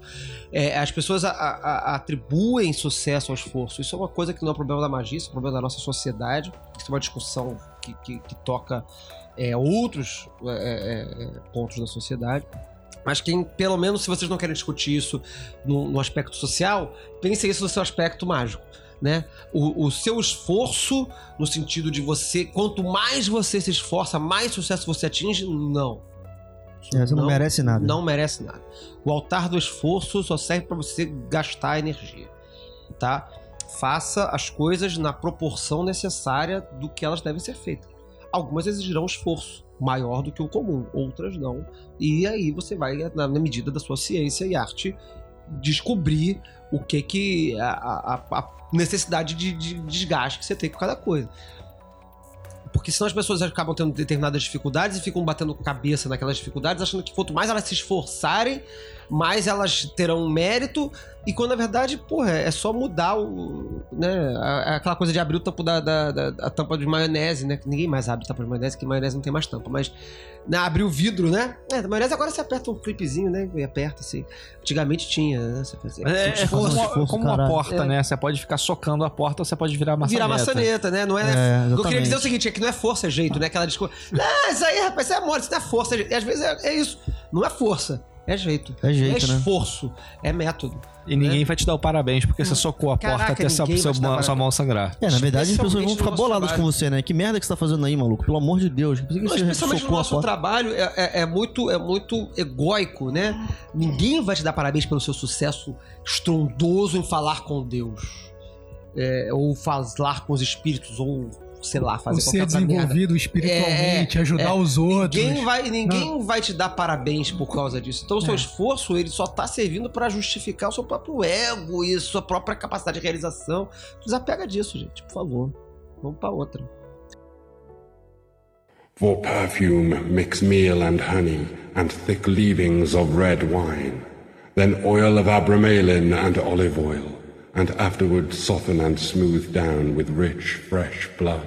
É, as pessoas a- a- atribuem sucesso ao esforço. Isso é uma coisa que não é um problema da magia, isso é um problema da nossa sociedade. Isso é uma discussão que, que- que toca é, outros é, é, é, pontos da sociedade. Mas quem, pelo menos, se vocês não querem discutir isso no, no aspecto social, pense isso no seu aspecto mágico. Né? O, o seu esforço, no sentido de você, quanto mais você se esforça, mais sucesso você atinge, não. É, você não merece nada. Não merece nada. O altar do esforço só serve para você gastar energia, tá? Faça as coisas na proporção necessária do que elas devem ser feitas. Algumas exigirão esforço maior do que o comum, outras não. E aí você vai, na medida da sua ciência e arte, descobrir o que que a, a- a necessidade de, de desgaste que você tem com cada coisa. Porque senão as pessoas acabam tendo determinadas dificuldades e ficam batendo cabeça naquelas dificuldades, achando que quanto mais elas se esforçarem, mais elas terão mérito. E quando na verdade, porra, é só mudar o. né? Aquela coisa de abrir o tampo da, da- da- a tampa de maionese, né? Que ninguém mais abre tampa de maionese, que maionese não tem mais tampa. Mas né, abrir o vidro, né? É, a maionese agora você aperta um clipezinho, né? E aperta assim. Antigamente tinha, né? Você fazia. Mas É, é como, Esforço, como uma porta, É. né? Você pode ficar socando a porta ou você pode virar maçaneta. Virar maçaneta, né? Não é. É, o que eu queria dizer é o seguinte: é que não é força, é jeito, né? Aquela discussão. Não, isso aí, rapaz, isso é mole, isso não é força. é. E às vezes é, é isso. Não é força, é jeito. É jeito, é né? esforço, é método. E ninguém vai te dar o parabéns porque você socou a Caraca, porta até sua, seu sua mão sangrar. É, na verdade as pessoas vão ficar boladas com trabalho. você, né? Que merda que você tá fazendo aí, maluco? Pelo amor de Deus. Não, você especialmente no nosso porta? trabalho, é, é- é muito, é muito egóico, né? Ninguém vai te dar parabéns pelo seu sucesso estrondoso em falar com Deus. É, ou falar com os espíritos, ou sei lá, fazer Ou ser outra merda. desenvolvido espiritualmente, É, ajudar é. os outros. Ninguém vai, ninguém vai te dar parabéns por causa disso. Então, o seu É. esforço ele só tá servindo pra justificar o seu próprio ego e sua própria capacidade de realização. Desapega disso, gente, por favor. Vamos pra outra. For perfume, mix meal and honey, and thick leavings of red wine. Then oil of abramelin and olive oil, and afterward soften and smooth down with rich, fresh blood.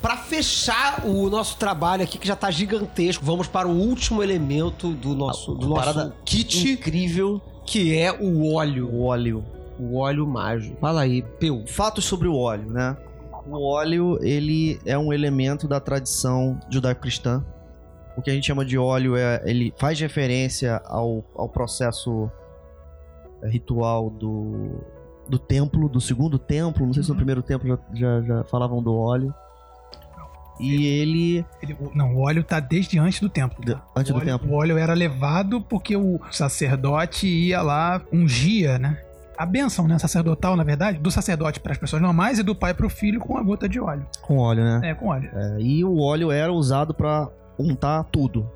Pra fechar o nosso trabalho aqui, que já tá gigantesco, vamos para o último elemento do nosso, do nosso kit, Incrível. que é o óleo. O óleo. O óleo mágico. Fala aí, Peu. Fatos sobre o óleo, né? O óleo, ele é um elemento da tradição judaico-cristã. O que a gente chama de óleo é, ele faz referência ao, ao processo é, ritual do, do templo, do segundo templo. Não sei se no primeiro templo já, já, já falavam do óleo. E ele, Ele- não, o óleo tá desde antes do templo. tá? antes o do óleo, templo. O óleo era levado porque o sacerdote ia lá, ungia, né? A bênção, né, sacerdotal, na verdade, do sacerdote para as pessoas normais e do pai para o filho com a gota de óleo. Com óleo, né? É, com óleo. É, e o óleo era usado pra untar tudo.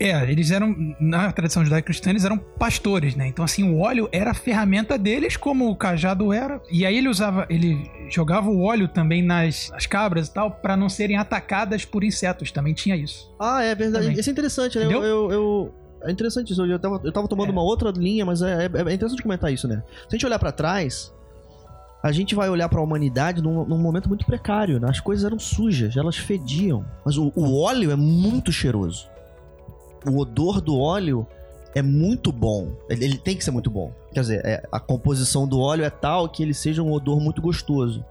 É, eles eram, na tradição judaico-cristã, eles eram pastores, né? Então, assim, o óleo era a ferramenta deles, como o cajado era. E aí ele usava, ele jogava o óleo também nas, nas cabras e tal, para não serem atacadas por insetos. Também tinha isso. Ah, é verdade. Também. Isso é interessante, né? Eu, eu, eu- É interessante isso. Eu tava, eu tava tomando É. uma outra linha, mas é, é- é interessante comentar isso, né? Se a gente olhar pra trás, a gente vai olhar pra humanidade num, num momento muito precário, né? As coisas eram sujas, elas fediam. Mas o, o óleo é muito cheiroso. O odor do óleo é muito bom. Ele, ele tem que ser muito bom. Quer dizer, é, a composição do óleo é tal que ele seja um odor muito gostoso.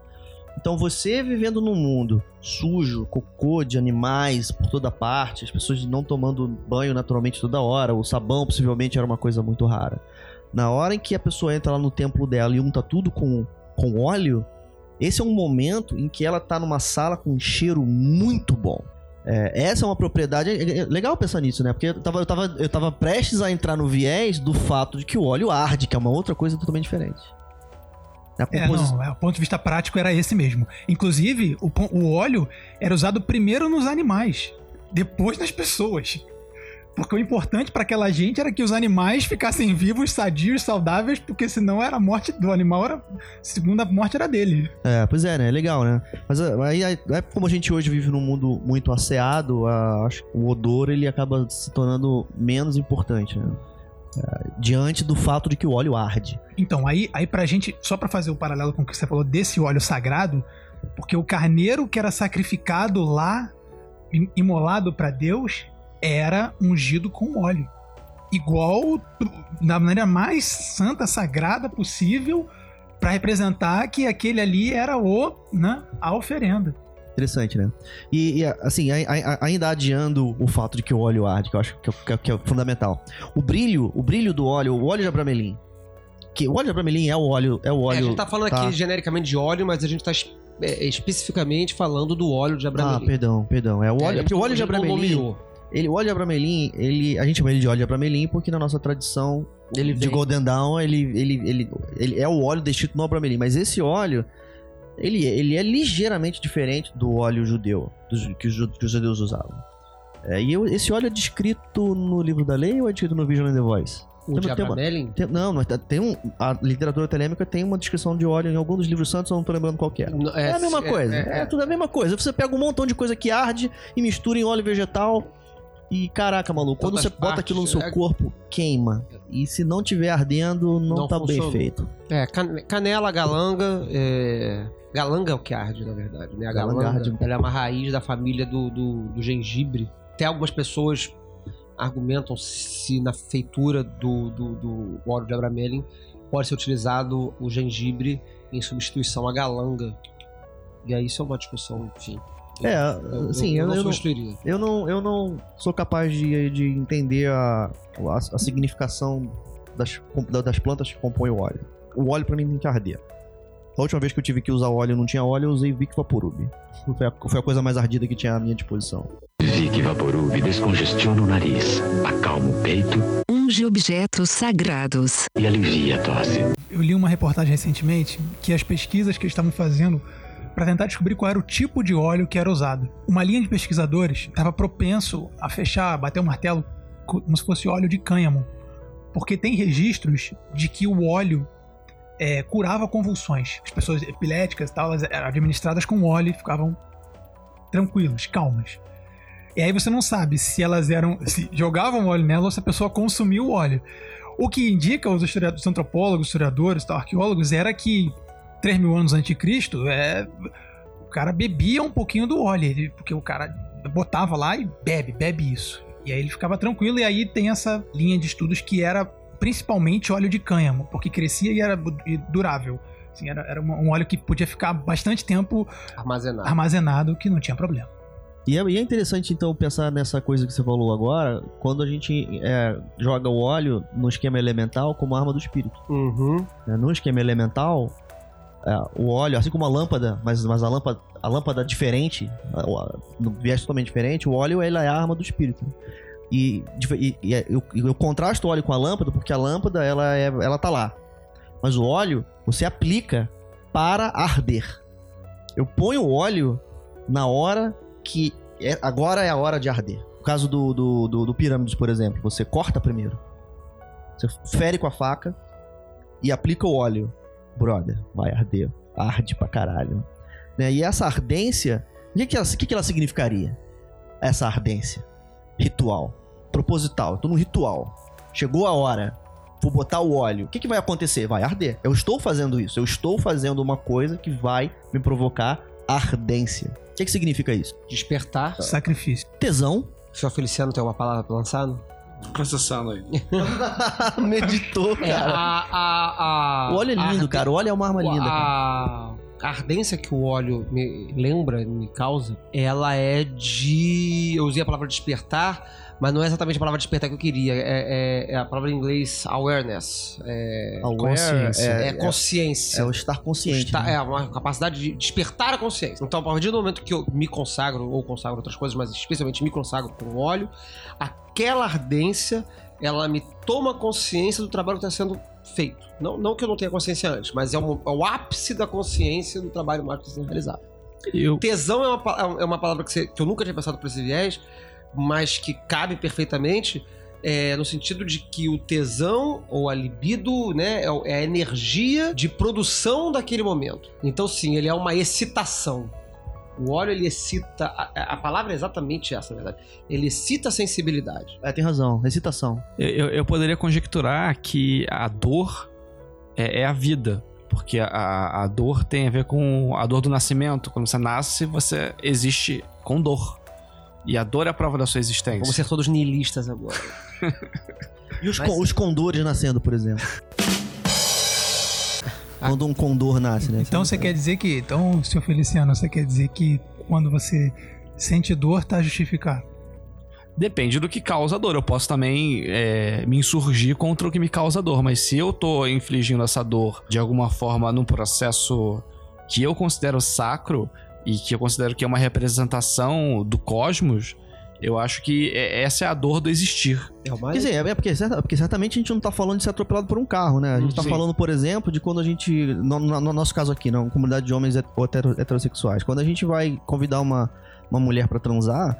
Então você vivendo num mundo sujo, cocô de animais por toda parte, as pessoas não tomando banho naturalmente toda hora, o sabão possivelmente era uma coisa muito rara. Na hora em que a pessoa entra lá no templo dela e unta tudo com, com óleo, esse é um momento em que ela tá numa sala com um cheiro muito bom. É, essa é uma propriedade. É, é legal pensar nisso, né? Porque eu tava, eu, tava, eu tava prestes a entrar no viés do fato de que o óleo arde, que é uma outra coisa totalmente diferente. É, não, é, o ponto de vista prático era esse mesmo. Inclusive, o, o óleo era usado primeiro nos animais, depois nas pessoas. Porque o importante para aquela gente era que os animais ficassem vivos, sadios, saudáveis, porque senão era a morte do animal, era, a segunda morte era dele. É, pois é, né? É legal, né? Mas ah, aí, aí, é como a gente hoje vive num mundo muito asseado, ah, acho que o odor ele acaba se tornando menos importante, né? é, diante do fato de que o óleo arde. Então, aí, aí pra gente, só pra fazer o paralelo com o que você falou desse óleo sagrado, porque o carneiro que era sacrificado lá, im- imolado pra Deus, era ungido com óleo. Igual da maneira mais santa, sagrada possível, pra representar que aquele ali era o, né, a oferenda. Interessante, né? E, e, assim, ai- ai- ainda adiando o fato de que o óleo arde, que eu acho que é, que é- é fundamental. O brilho, o brilho do óleo, o óleo de abramelim. Que o óleo de abramelim é o óleo, é o É, óleo. a gente tá falando tá. aqui genericamente de óleo, mas a gente tá es- é, especificamente falando do óleo de Ah, abramelim. perdão, perdão. É o óleo, É, porque o óleo de abramelim, nomeou. Ele, o óleo de abramelim, ele, a gente chama ele de óleo de abramelim porque na nossa tradição Ele de vem- Golden Dawn, ele, ele, ele, ele é o óleo descrito no abramelim, mas esse óleo ele, ele é ligeiramente diferente do óleo judeu, dos- que, os, que os judeus usavam. É, e eu- esse óleo é descrito no livro da lei ou é descrito no Vision and the Voice? O Tem- tem? Tem- não, mas tem um, a literatura telêmica tem uma descrição de óleo em algum dos livros santos, eu não tô lembrando qual que era. Não, É, a mesma coisa. É, tudo a mesma coisa. Você pega um montão de coisa que arde e mistura em óleo vegetal. E caraca, maluco, quando você bota aquilo no seu é. corpo, queima. E se não tiver ardendo, não, Não tá bem funciona. feito. É, can- canela, galanga. É... Galanga é o que arde, na verdade, né? A Galanga galanga, ela é uma raiz da família do, do, do gengibre. Até algumas pessoas argumentam se na feitura do, do, do óleo de abramelin pode ser utilizado o gengibre em substituição à galanga. E aí isso é uma discussão, enfim. É, Eu, assim, eu, eu, não eu não, substituiria. eu, não, eu não sou capaz de, de entender a, a, a significação das, da- das plantas que compõem o óleo. O óleo pra mim tem que arder. A última vez que eu tive que usar óleo e não tinha óleo, eu usei Vic Vaporub. Foi a, foi a coisa mais ardida que tinha à minha disposição. Vic Vaporub descongestiona o nariz, acalma o peito Unge objetos sagrados. e alivia a tosse. Eu li uma reportagem recentemente que as pesquisas que eles estavam fazendo para tentar descobrir qual era o tipo de óleo que era usado. Uma linha de pesquisadores estava propenso a fechar, bater o martelo co- como se fosse óleo de cânhamo, porque tem registros de que o óleo é, curava convulsões. As pessoas epiléticas tal, elas eram administradas com óleo e ficavam tranquilas, calmas. E aí você não sabe se elas eram. se jogavam óleo nela ou se a pessoa consumiu o óleo. O que indica os, os antropólogos, historiadores, tal, arqueólogos, era que 3 mil anos antes de Cristo, é, o cara bebia um pouquinho do óleo, porque o cara botava lá e bebe, bebe isso. E aí ele ficava tranquilo, e aí tem essa linha de estudos que era principalmente óleo de cânhamo, porque crescia e era e durável. Assim, era era um óleo que podia ficar bastante tempo Armazenado. armazenado, que não tinha problema. E é, e é interessante, então, pensar nessa coisa que você falou agora, quando a gente é, joga o óleo no esquema elemental como arma do espírito. Uhum. né? No esquema elemental, é, o óleo, assim como a lâmpada, mas, mas a lâmpada, a lâmpada diferente, no viés totalmente diferente, o óleo ela é a arma do espírito. E, e- e é- eu, eu contrasto o óleo com a lâmpada porque a lâmpada ela, é, ela tá lá. Mas o óleo você aplica para arder. Eu ponho o óleo na hora que é- agora é a hora de arder. No caso do, do, do, do pirâmides, por exemplo, você corta primeiro. Você fere com a faca e aplica o óleo. Brother, vai arder. Arde pra caralho. Né? E essa ardência, o que, que, ela, que, que ela significaria? Essa ardência. Ritual. Proposital. Eu tô no ritual. Chegou a hora. Vou botar o óleo. O que, que vai acontecer? Vai arder. Eu estou fazendo isso. Eu estou fazendo uma coisa que vai me provocar ardência. O que, que significa isso? Despertar. Sacrifício. Tesão. O senhor Feliciano tem uma palavra pra lançar? não? Processando aí. Meditou, É, cara. a, a, a, O óleo é lindo, arde- cara. O óleo é uma arma linda, cara. A, a ardência que o óleo me lembra, me causa, ela é de. Eu usei a palavra despertar, mas não é exatamente a palavra despertar que eu queria. É, é- é a palavra em inglês awareness. É, Aware consciência. é, é, consciência. é o estar consciente. Né? É uma capacidade de despertar a consciência. Então, a partir do momento que eu me consagro, ou consagro outras coisas, mas especialmente me consagro com óleo, aquela ardência, ela me toma consciência do trabalho que está sendo feito. Não, não que eu não tenha consciência antes, mas é, um- é o ápice da consciência do trabalho mágico que está sendo realizado. Eu, Tesão é uma, pa- é uma palavra que, você- que eu nunca tinha pensado por esse viés, mas que cabe perfeitamente. é, no sentido de que o tesão ou a libido né, é é a energia de produção daquele momento. Então, sim, ele é uma excitação. O óleo, ele excita. A, a palavra é exatamente essa, na verdade. Ele excita a sensibilidade. É, tem razão. Excitação. Eu, eu- eu poderia conjecturar que a dor é, é a vida. Porque a, a dor tem a ver com a dor do nascimento. Quando você nasce, você existe com dor. E a dor é a prova da sua existência. Vamos ser todos nihilistas agora. E os, Mas- con- os condores nascendo, por exemplo. Quando um condor nasce, né? Então você quer dizer que. Então, senhor Feliciano, você quer dizer que quando você sente dor, tá justificado. Depende do que causa dor. Eu posso também é, me insurgir contra o que me causa dor. Mas se eu tô infligindo essa dor de alguma forma num processo que eu considero sacro e que eu considero que é uma representação do cosmos, eu acho que é- essa é a dor do existir. É o Quer mais. dizer, é porque, certa- porque certamente a gente não tá falando de ser atropelado por um carro, né? A gente tá Sim. falando, por exemplo, de quando a gente. No, no- no nosso caso aqui, na comunidade de homens hetero- heterossexuais. Quando a gente vai convidar uma, uma mulher pra transar,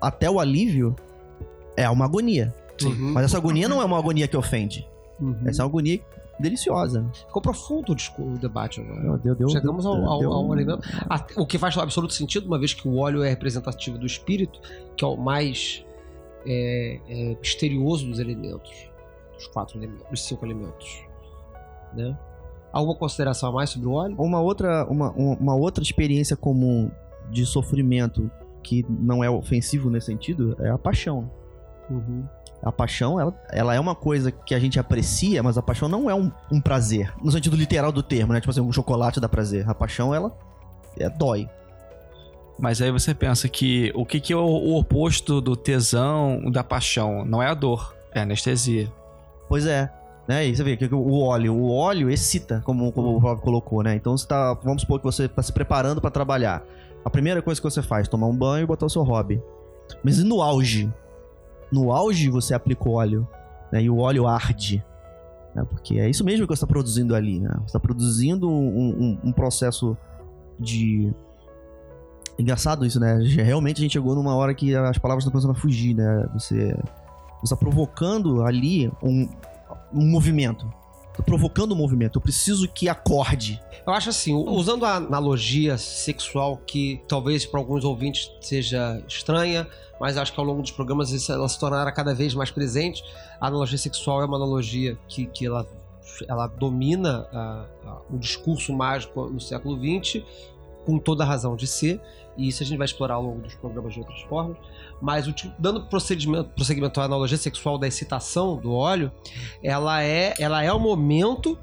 até o alívio é uma agonia. Uhum. Mas essa agonia não é uma agonia que ofende. Uhum. Essa é uma agonia deliciosa. Ficou profundo o debate agora. Meu Deus, deu, Chegamos ao, deu- ao, deu- ao alimento. A- O que faz absoluto sentido, uma vez que o óleo é representativo do espírito, que é o mais é, é, misterioso dos elementos. Dos quatro elementos, dos cinco elementos. Né? Alguma consideração a mais sobre o óleo? Uma outra, uma uma outra experiência comum de sofrimento que não é ofensivo nesse sentido é a paixão. Uhum. A paixão, ela, ela é uma coisa que a gente aprecia, mas a paixão não é um, um prazer. No sentido literal do termo, né? Tipo assim, um chocolate dá prazer. A paixão, ela é, dói. Mas aí você pensa que o que, que é o, o oposto do tesão, da paixão? Não é a dor, é a anestesia. Pois é. Né? E você vê que o óleo, o óleo excita, como, como o Flávio colocou, né? Então você tá, vamos supor que você está se preparando para trabalhar. A primeira coisa que você faz, tomar um banho e botar o seu hobby. Mas e no auge? No auge você aplica o óleo, né? E o óleo arde. Né? Porque é isso mesmo que você está produzindo ali, né? Você está produzindo um, um- um processo de... Engraçado isso, né? Realmente a gente chegou numa hora que as palavras estão começando a fugir, né? Você está provocando ali um, um movimento. Provocando um movimento. Eu preciso que acorde. Eu acho assim, usando a analogia sexual que talvez para alguns ouvintes seja estranha, mas acho que ao longo dos programas ela se tornará cada vez mais presente. A analogia sexual é uma analogia que, que ela, ela domina o discurso mágico no século XX, com toda a razão de ser, e isso a gente vai explorar ao longo dos programas de outras formas. Mas dando prosseguimento, prosseguimento à analogia sexual da excitação do óleo, ela é, ela é o momento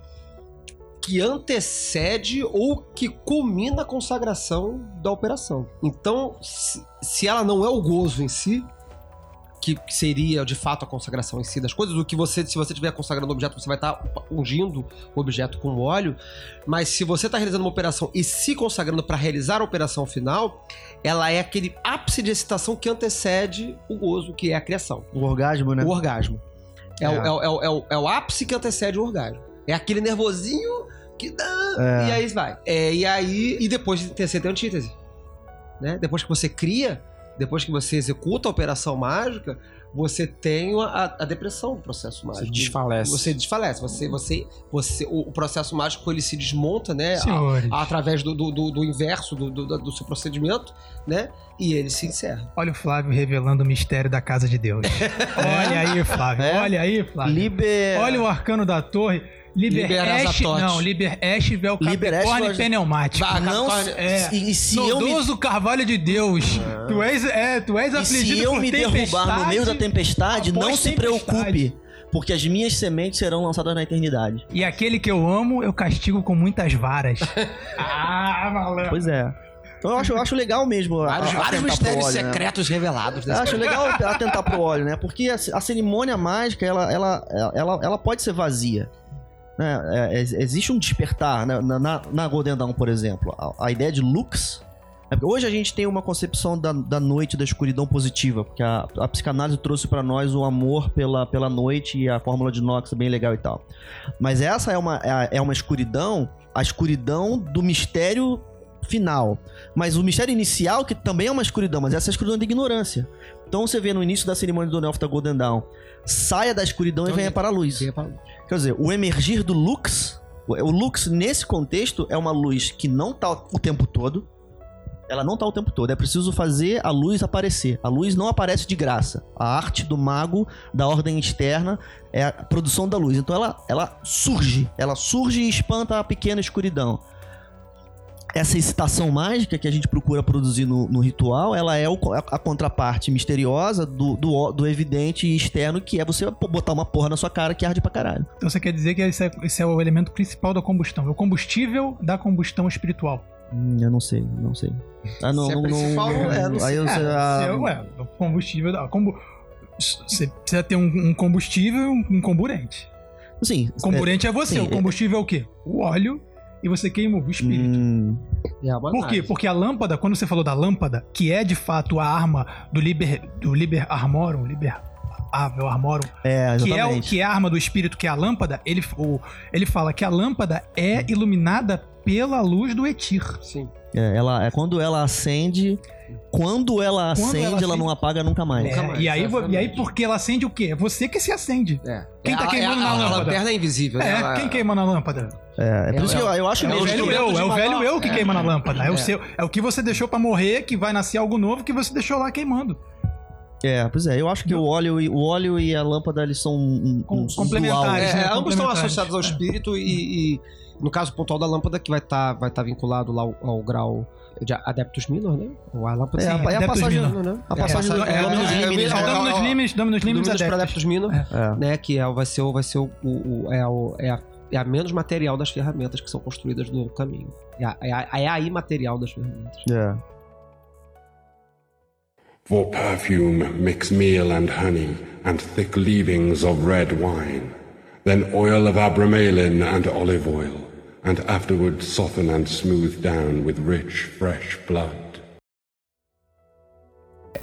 que antecede ou que culmina a consagração da operação. Então, se ela não é o gozo em si, que seria de fato a consagração em si das coisas, o que você, se você estiver consagrando o objeto, você vai estar ungindo o objeto com óleo, mas se você está realizando uma operação e se consagrando para realizar a operação final, ela é aquele ápice de excitação que antecede o gozo, que é a criação. O orgasmo, né? O orgasmo. É, É. O, é, o- é o- é o, é o ápice que antecede o orgasmo. É aquele nervosinho que dá. É. E aí vai. É, e aí. E depois de ter antítese. Né? Depois que você cria, depois que você executa a operação mágica, você tem a, a depressão do processo mágico. Você desfalece. Você desfalece. Você, você, você, o, processo mágico ele se desmonta, né? a- Senhores. através do, do, do- do inverso do, do, do seu procedimento, né? E ele se encerra. Olha o Flávio revelando o mistério da casa de Deus. Olha aí, Flávio. É? Olha aí, Flávio. Liber... Olha o arcano da torre. Liber Liber Esh, Azatote. não, Liber Esh vel Liber vel- pneumático. Vai, Não, É. e, e se eu me, carvalho de Deus. Tu és, é, tu és e afligido se eu por me derrubar no meio da tempestade, não se tempestade. preocupe, porque as minhas sementes serão lançadas na eternidade. E aquele que eu amo, eu castigo com muitas varas. ah, malandro. Pois é. Então eu acho, eu acho legal mesmo. Vários, a- vários mistérios óleo, né? secretos revelados. Eu acho legal atentar pro óleo, né? Porque a, a cerimônia mágica, ela, ela, ela, ela pode ser vazia. Né? É, ex- existe um despertar né? na, na, na Golden Dawn, por exemplo. A, a ideia de lux. é porque Hoje a gente tem uma concepção da, da noite, da escuridão positiva, porque a, a psicanálise trouxe pra nós o amor pela, pela noite e a fórmula de Knox é bem legal e tal. Mas essa é uma, é, é uma escuridão, a escuridão do mistério final. Mas o mistério inicial, que também é uma escuridão, mas essa é a escuridão da ignorância. Então você vê no início da cerimônia do Nelf da Golden Dawn, saia da escuridão e venha para a luz. Quer dizer, o emergir do Lux, o o Lux nesse contexto é uma luz que não tá o tempo todo, Ela não tá o tempo todo. É preciso fazer a luz aparecer. A luz não aparece de graça. A arte do mago da ordem externa é a produção da luz. Então ela, ela surge. Ela surge e espanta a pequena escuridão. Essa excitação mágica que a gente procura produzir no, no ritual, ela é o- a, a contraparte misteriosa do, do, do evidente e externo, que é você botar uma porra na sua cara que arde pra caralho. Então você quer dizer que esse é, esse é o elemento principal da combustão. É o combustível da combustão espiritual. Hum, eu não sei, não sei. Ah, não, Se é não, principal, não, é, não Aí eu É, sei, ah, se é, ué, o combustível da. Combu... Você precisa ter um, um combustível e um, um comburente. Sim. O comburente é, você, sim, o combustível é o quê? O óleo e você queimou o espírito. Hum, É Por quê? Porque a lâmpada, quando você falou da lâmpada, que é de fato a arma do Liber, do Liber Armorum, Liber Avel Armorum, é, que é, o, que é a arma do espírito, que é a lâmpada, ele, o, ele fala que a lâmpada é iluminada pela luz do Etir. Sim. É, ela, é quando ela acende. Quando ela Quando acende, ela ela, acende- não apaga nunca mais. É, mais, e, aí, e aí, porque ela acende o quê? É você que se acende. É. Quem tá É a- queimando é a- na a lâmpada? lanterna é invisível. É, né? Ela- quem queima na lâmpada? É, é por É, isso que eu, eu acho É o mesmo. velho que- eu, é o velho eu que é. queima na lâmpada. É, o É. seu, é o que você deixou pra morrer, que vai nascer algo novo que você deixou lá queimando. É, pois é, eu acho que o óleo, e, o óleo e a lâmpada eles são um, um, Com- complementares. dual. É, né, ambos estão associados ao espírito e, e, no caso pontual da lâmpada, que vai estar vai tá vinculado lá ao, ao grau de Adeptus Minor, né? Ou a lâmpada É, Sim, a, é a passagem, Minor. né? a passagem do é, Dominus é, Limites, é, né? Dominus Limes, Dominus Limes Dominus para Adeptus. Minor, É. né? Que é, vai ser, o- vai ser o, o- o- é, o- é a, é a menos material das ferramentas que são construídas no caminho. É a, é a, é a imaterial das ferramentas. É. For perfume, mix meal and honey, and thick leavings of red wine. Then oil of abramelin and olive oil, and afterward soften and smooth down with rich, fresh blood.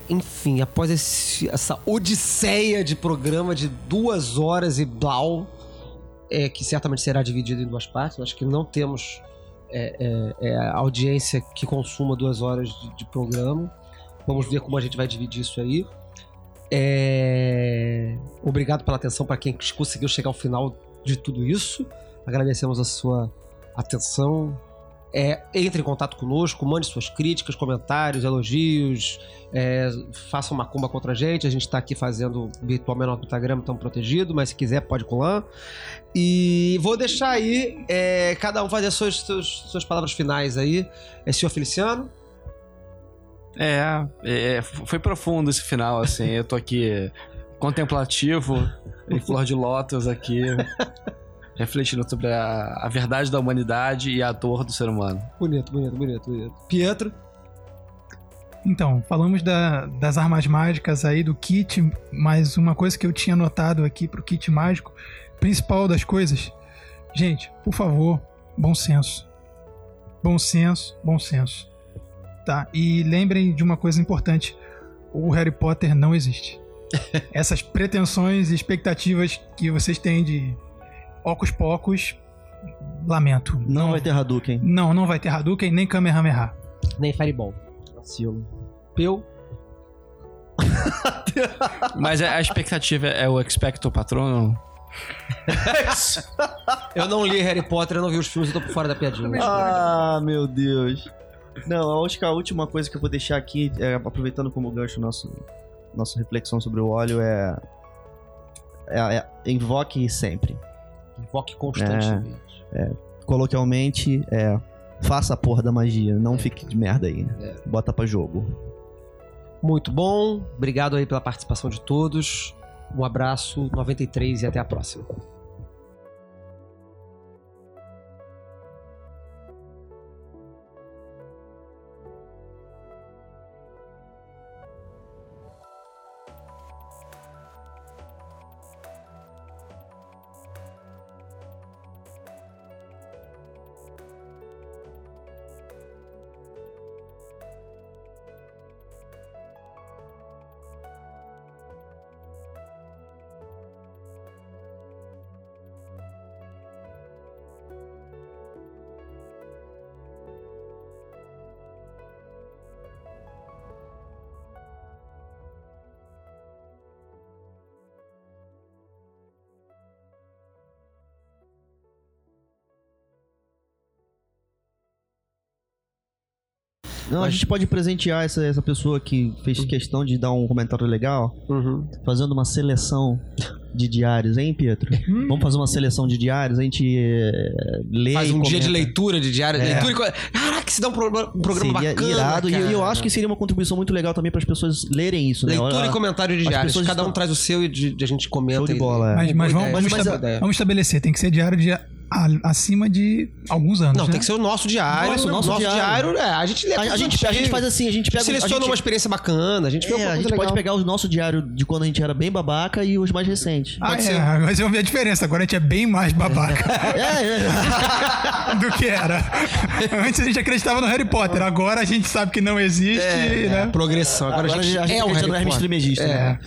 Enfim, após esse- essa odisseia de programa de duas horas e blau, é, que certamente será dividido em duas partes, acho que não temos é, é, é, audiência que consuma duas horas de, de programa. Vamos ver como a gente vai dividir isso aí. É, Obrigado pela atenção para quem conseguiu chegar ao final de tudo isso. Agradecemos a sua atenção. É, entre em contato conosco, mande suas críticas, comentários, elogios, é, faça uma cumba contra a gente. A gente tá aqui fazendo virtual menor do Instagram, tão protegido, mas se quiser pode colar. E vou deixar aí é, cada um fazer suas, suas, suas palavras finais aí. É senhor Feliciano? É, é, foi profundo esse final, assim. Eu tô aqui contemplativo, em flor de lótus aqui, refletindo sobre a, a verdade da humanidade e a dor do ser humano. Bonito, bonito, bonito, bonito. Pietro? Então, falamos da- das armas mágicas aí, do kit, mas uma coisa que eu tinha notado aqui pro kit mágico, principal das coisas, gente, por favor, bom senso. Bom senso, bom senso. Tá? E lembrem de uma coisa importante: o Harry Potter não existe. Essas pretensões e expectativas que vocês têm de ocos pocos, lamento. Não vai ter Hadouken. Não, não vai ter Hadouken nem Kamehameha. Nem Fireball. Vacilo. Peu? Mas a, a expectativa é o Expecto Patronum? Eu não li Harry Potter, eu não vi os filmes, eu tô por fora da piadinha. Ah, meu Deus. Não, eu acho que a última coisa que eu vou deixar aqui, é, aproveitando como gancho nosso, nossa reflexão sobre o óleo, é, é, é invoque sempre. Invoque constantemente. Coloquialmente, é faça a porra da magia, não fique de merda aí. É. Bota pra jogo. Muito bom. Obrigado aí pela participação de todos. Um abraço, 93 e até a próxima. Não, a gente pode presentear essa, essa pessoa que fez questão de dar um comentário legal, Uhum. fazendo uma seleção de diários, hein, Pietro? Hum. Vamos fazer uma seleção de diários, a gente é, lê Faz e um dia de leitura de diário. É. Leitura e... Caraca, se dá um pro- programa Seria bacana, irado, e cara. e eu acho que seria uma contribuição muito legal também para as pessoas lerem isso, né? Leitura Olha, e comentário de diários. Cada um estão- traz o seu e de- de- a gente comenta. Show de e- bola, é. Mas, mas vamos, ideia. vamos Mas- mas- vamos estabelecer, tem que ser diário de a- acima de alguns anos. Não, né? tem que ser o nosso diário. Nosso- nosso diário. diário. é, a gente lê A, a gente, a gente faz assim, a gente pega. seleciona a gente, uma experiência bacana, a gente é, a gente pode pegar o nosso diário de quando a gente era bem babaca e os mais recentes. Ah, pode é, ser. agora vocês vão ver a diferença. Agora a gente é bem mais babaca É, é. do que era. Antes a gente acreditava no Harry Potter, agora a gente sabe que não existe, É, né? progressão. Agora, Agora a gente, a gente é o Harry Potter. É. né?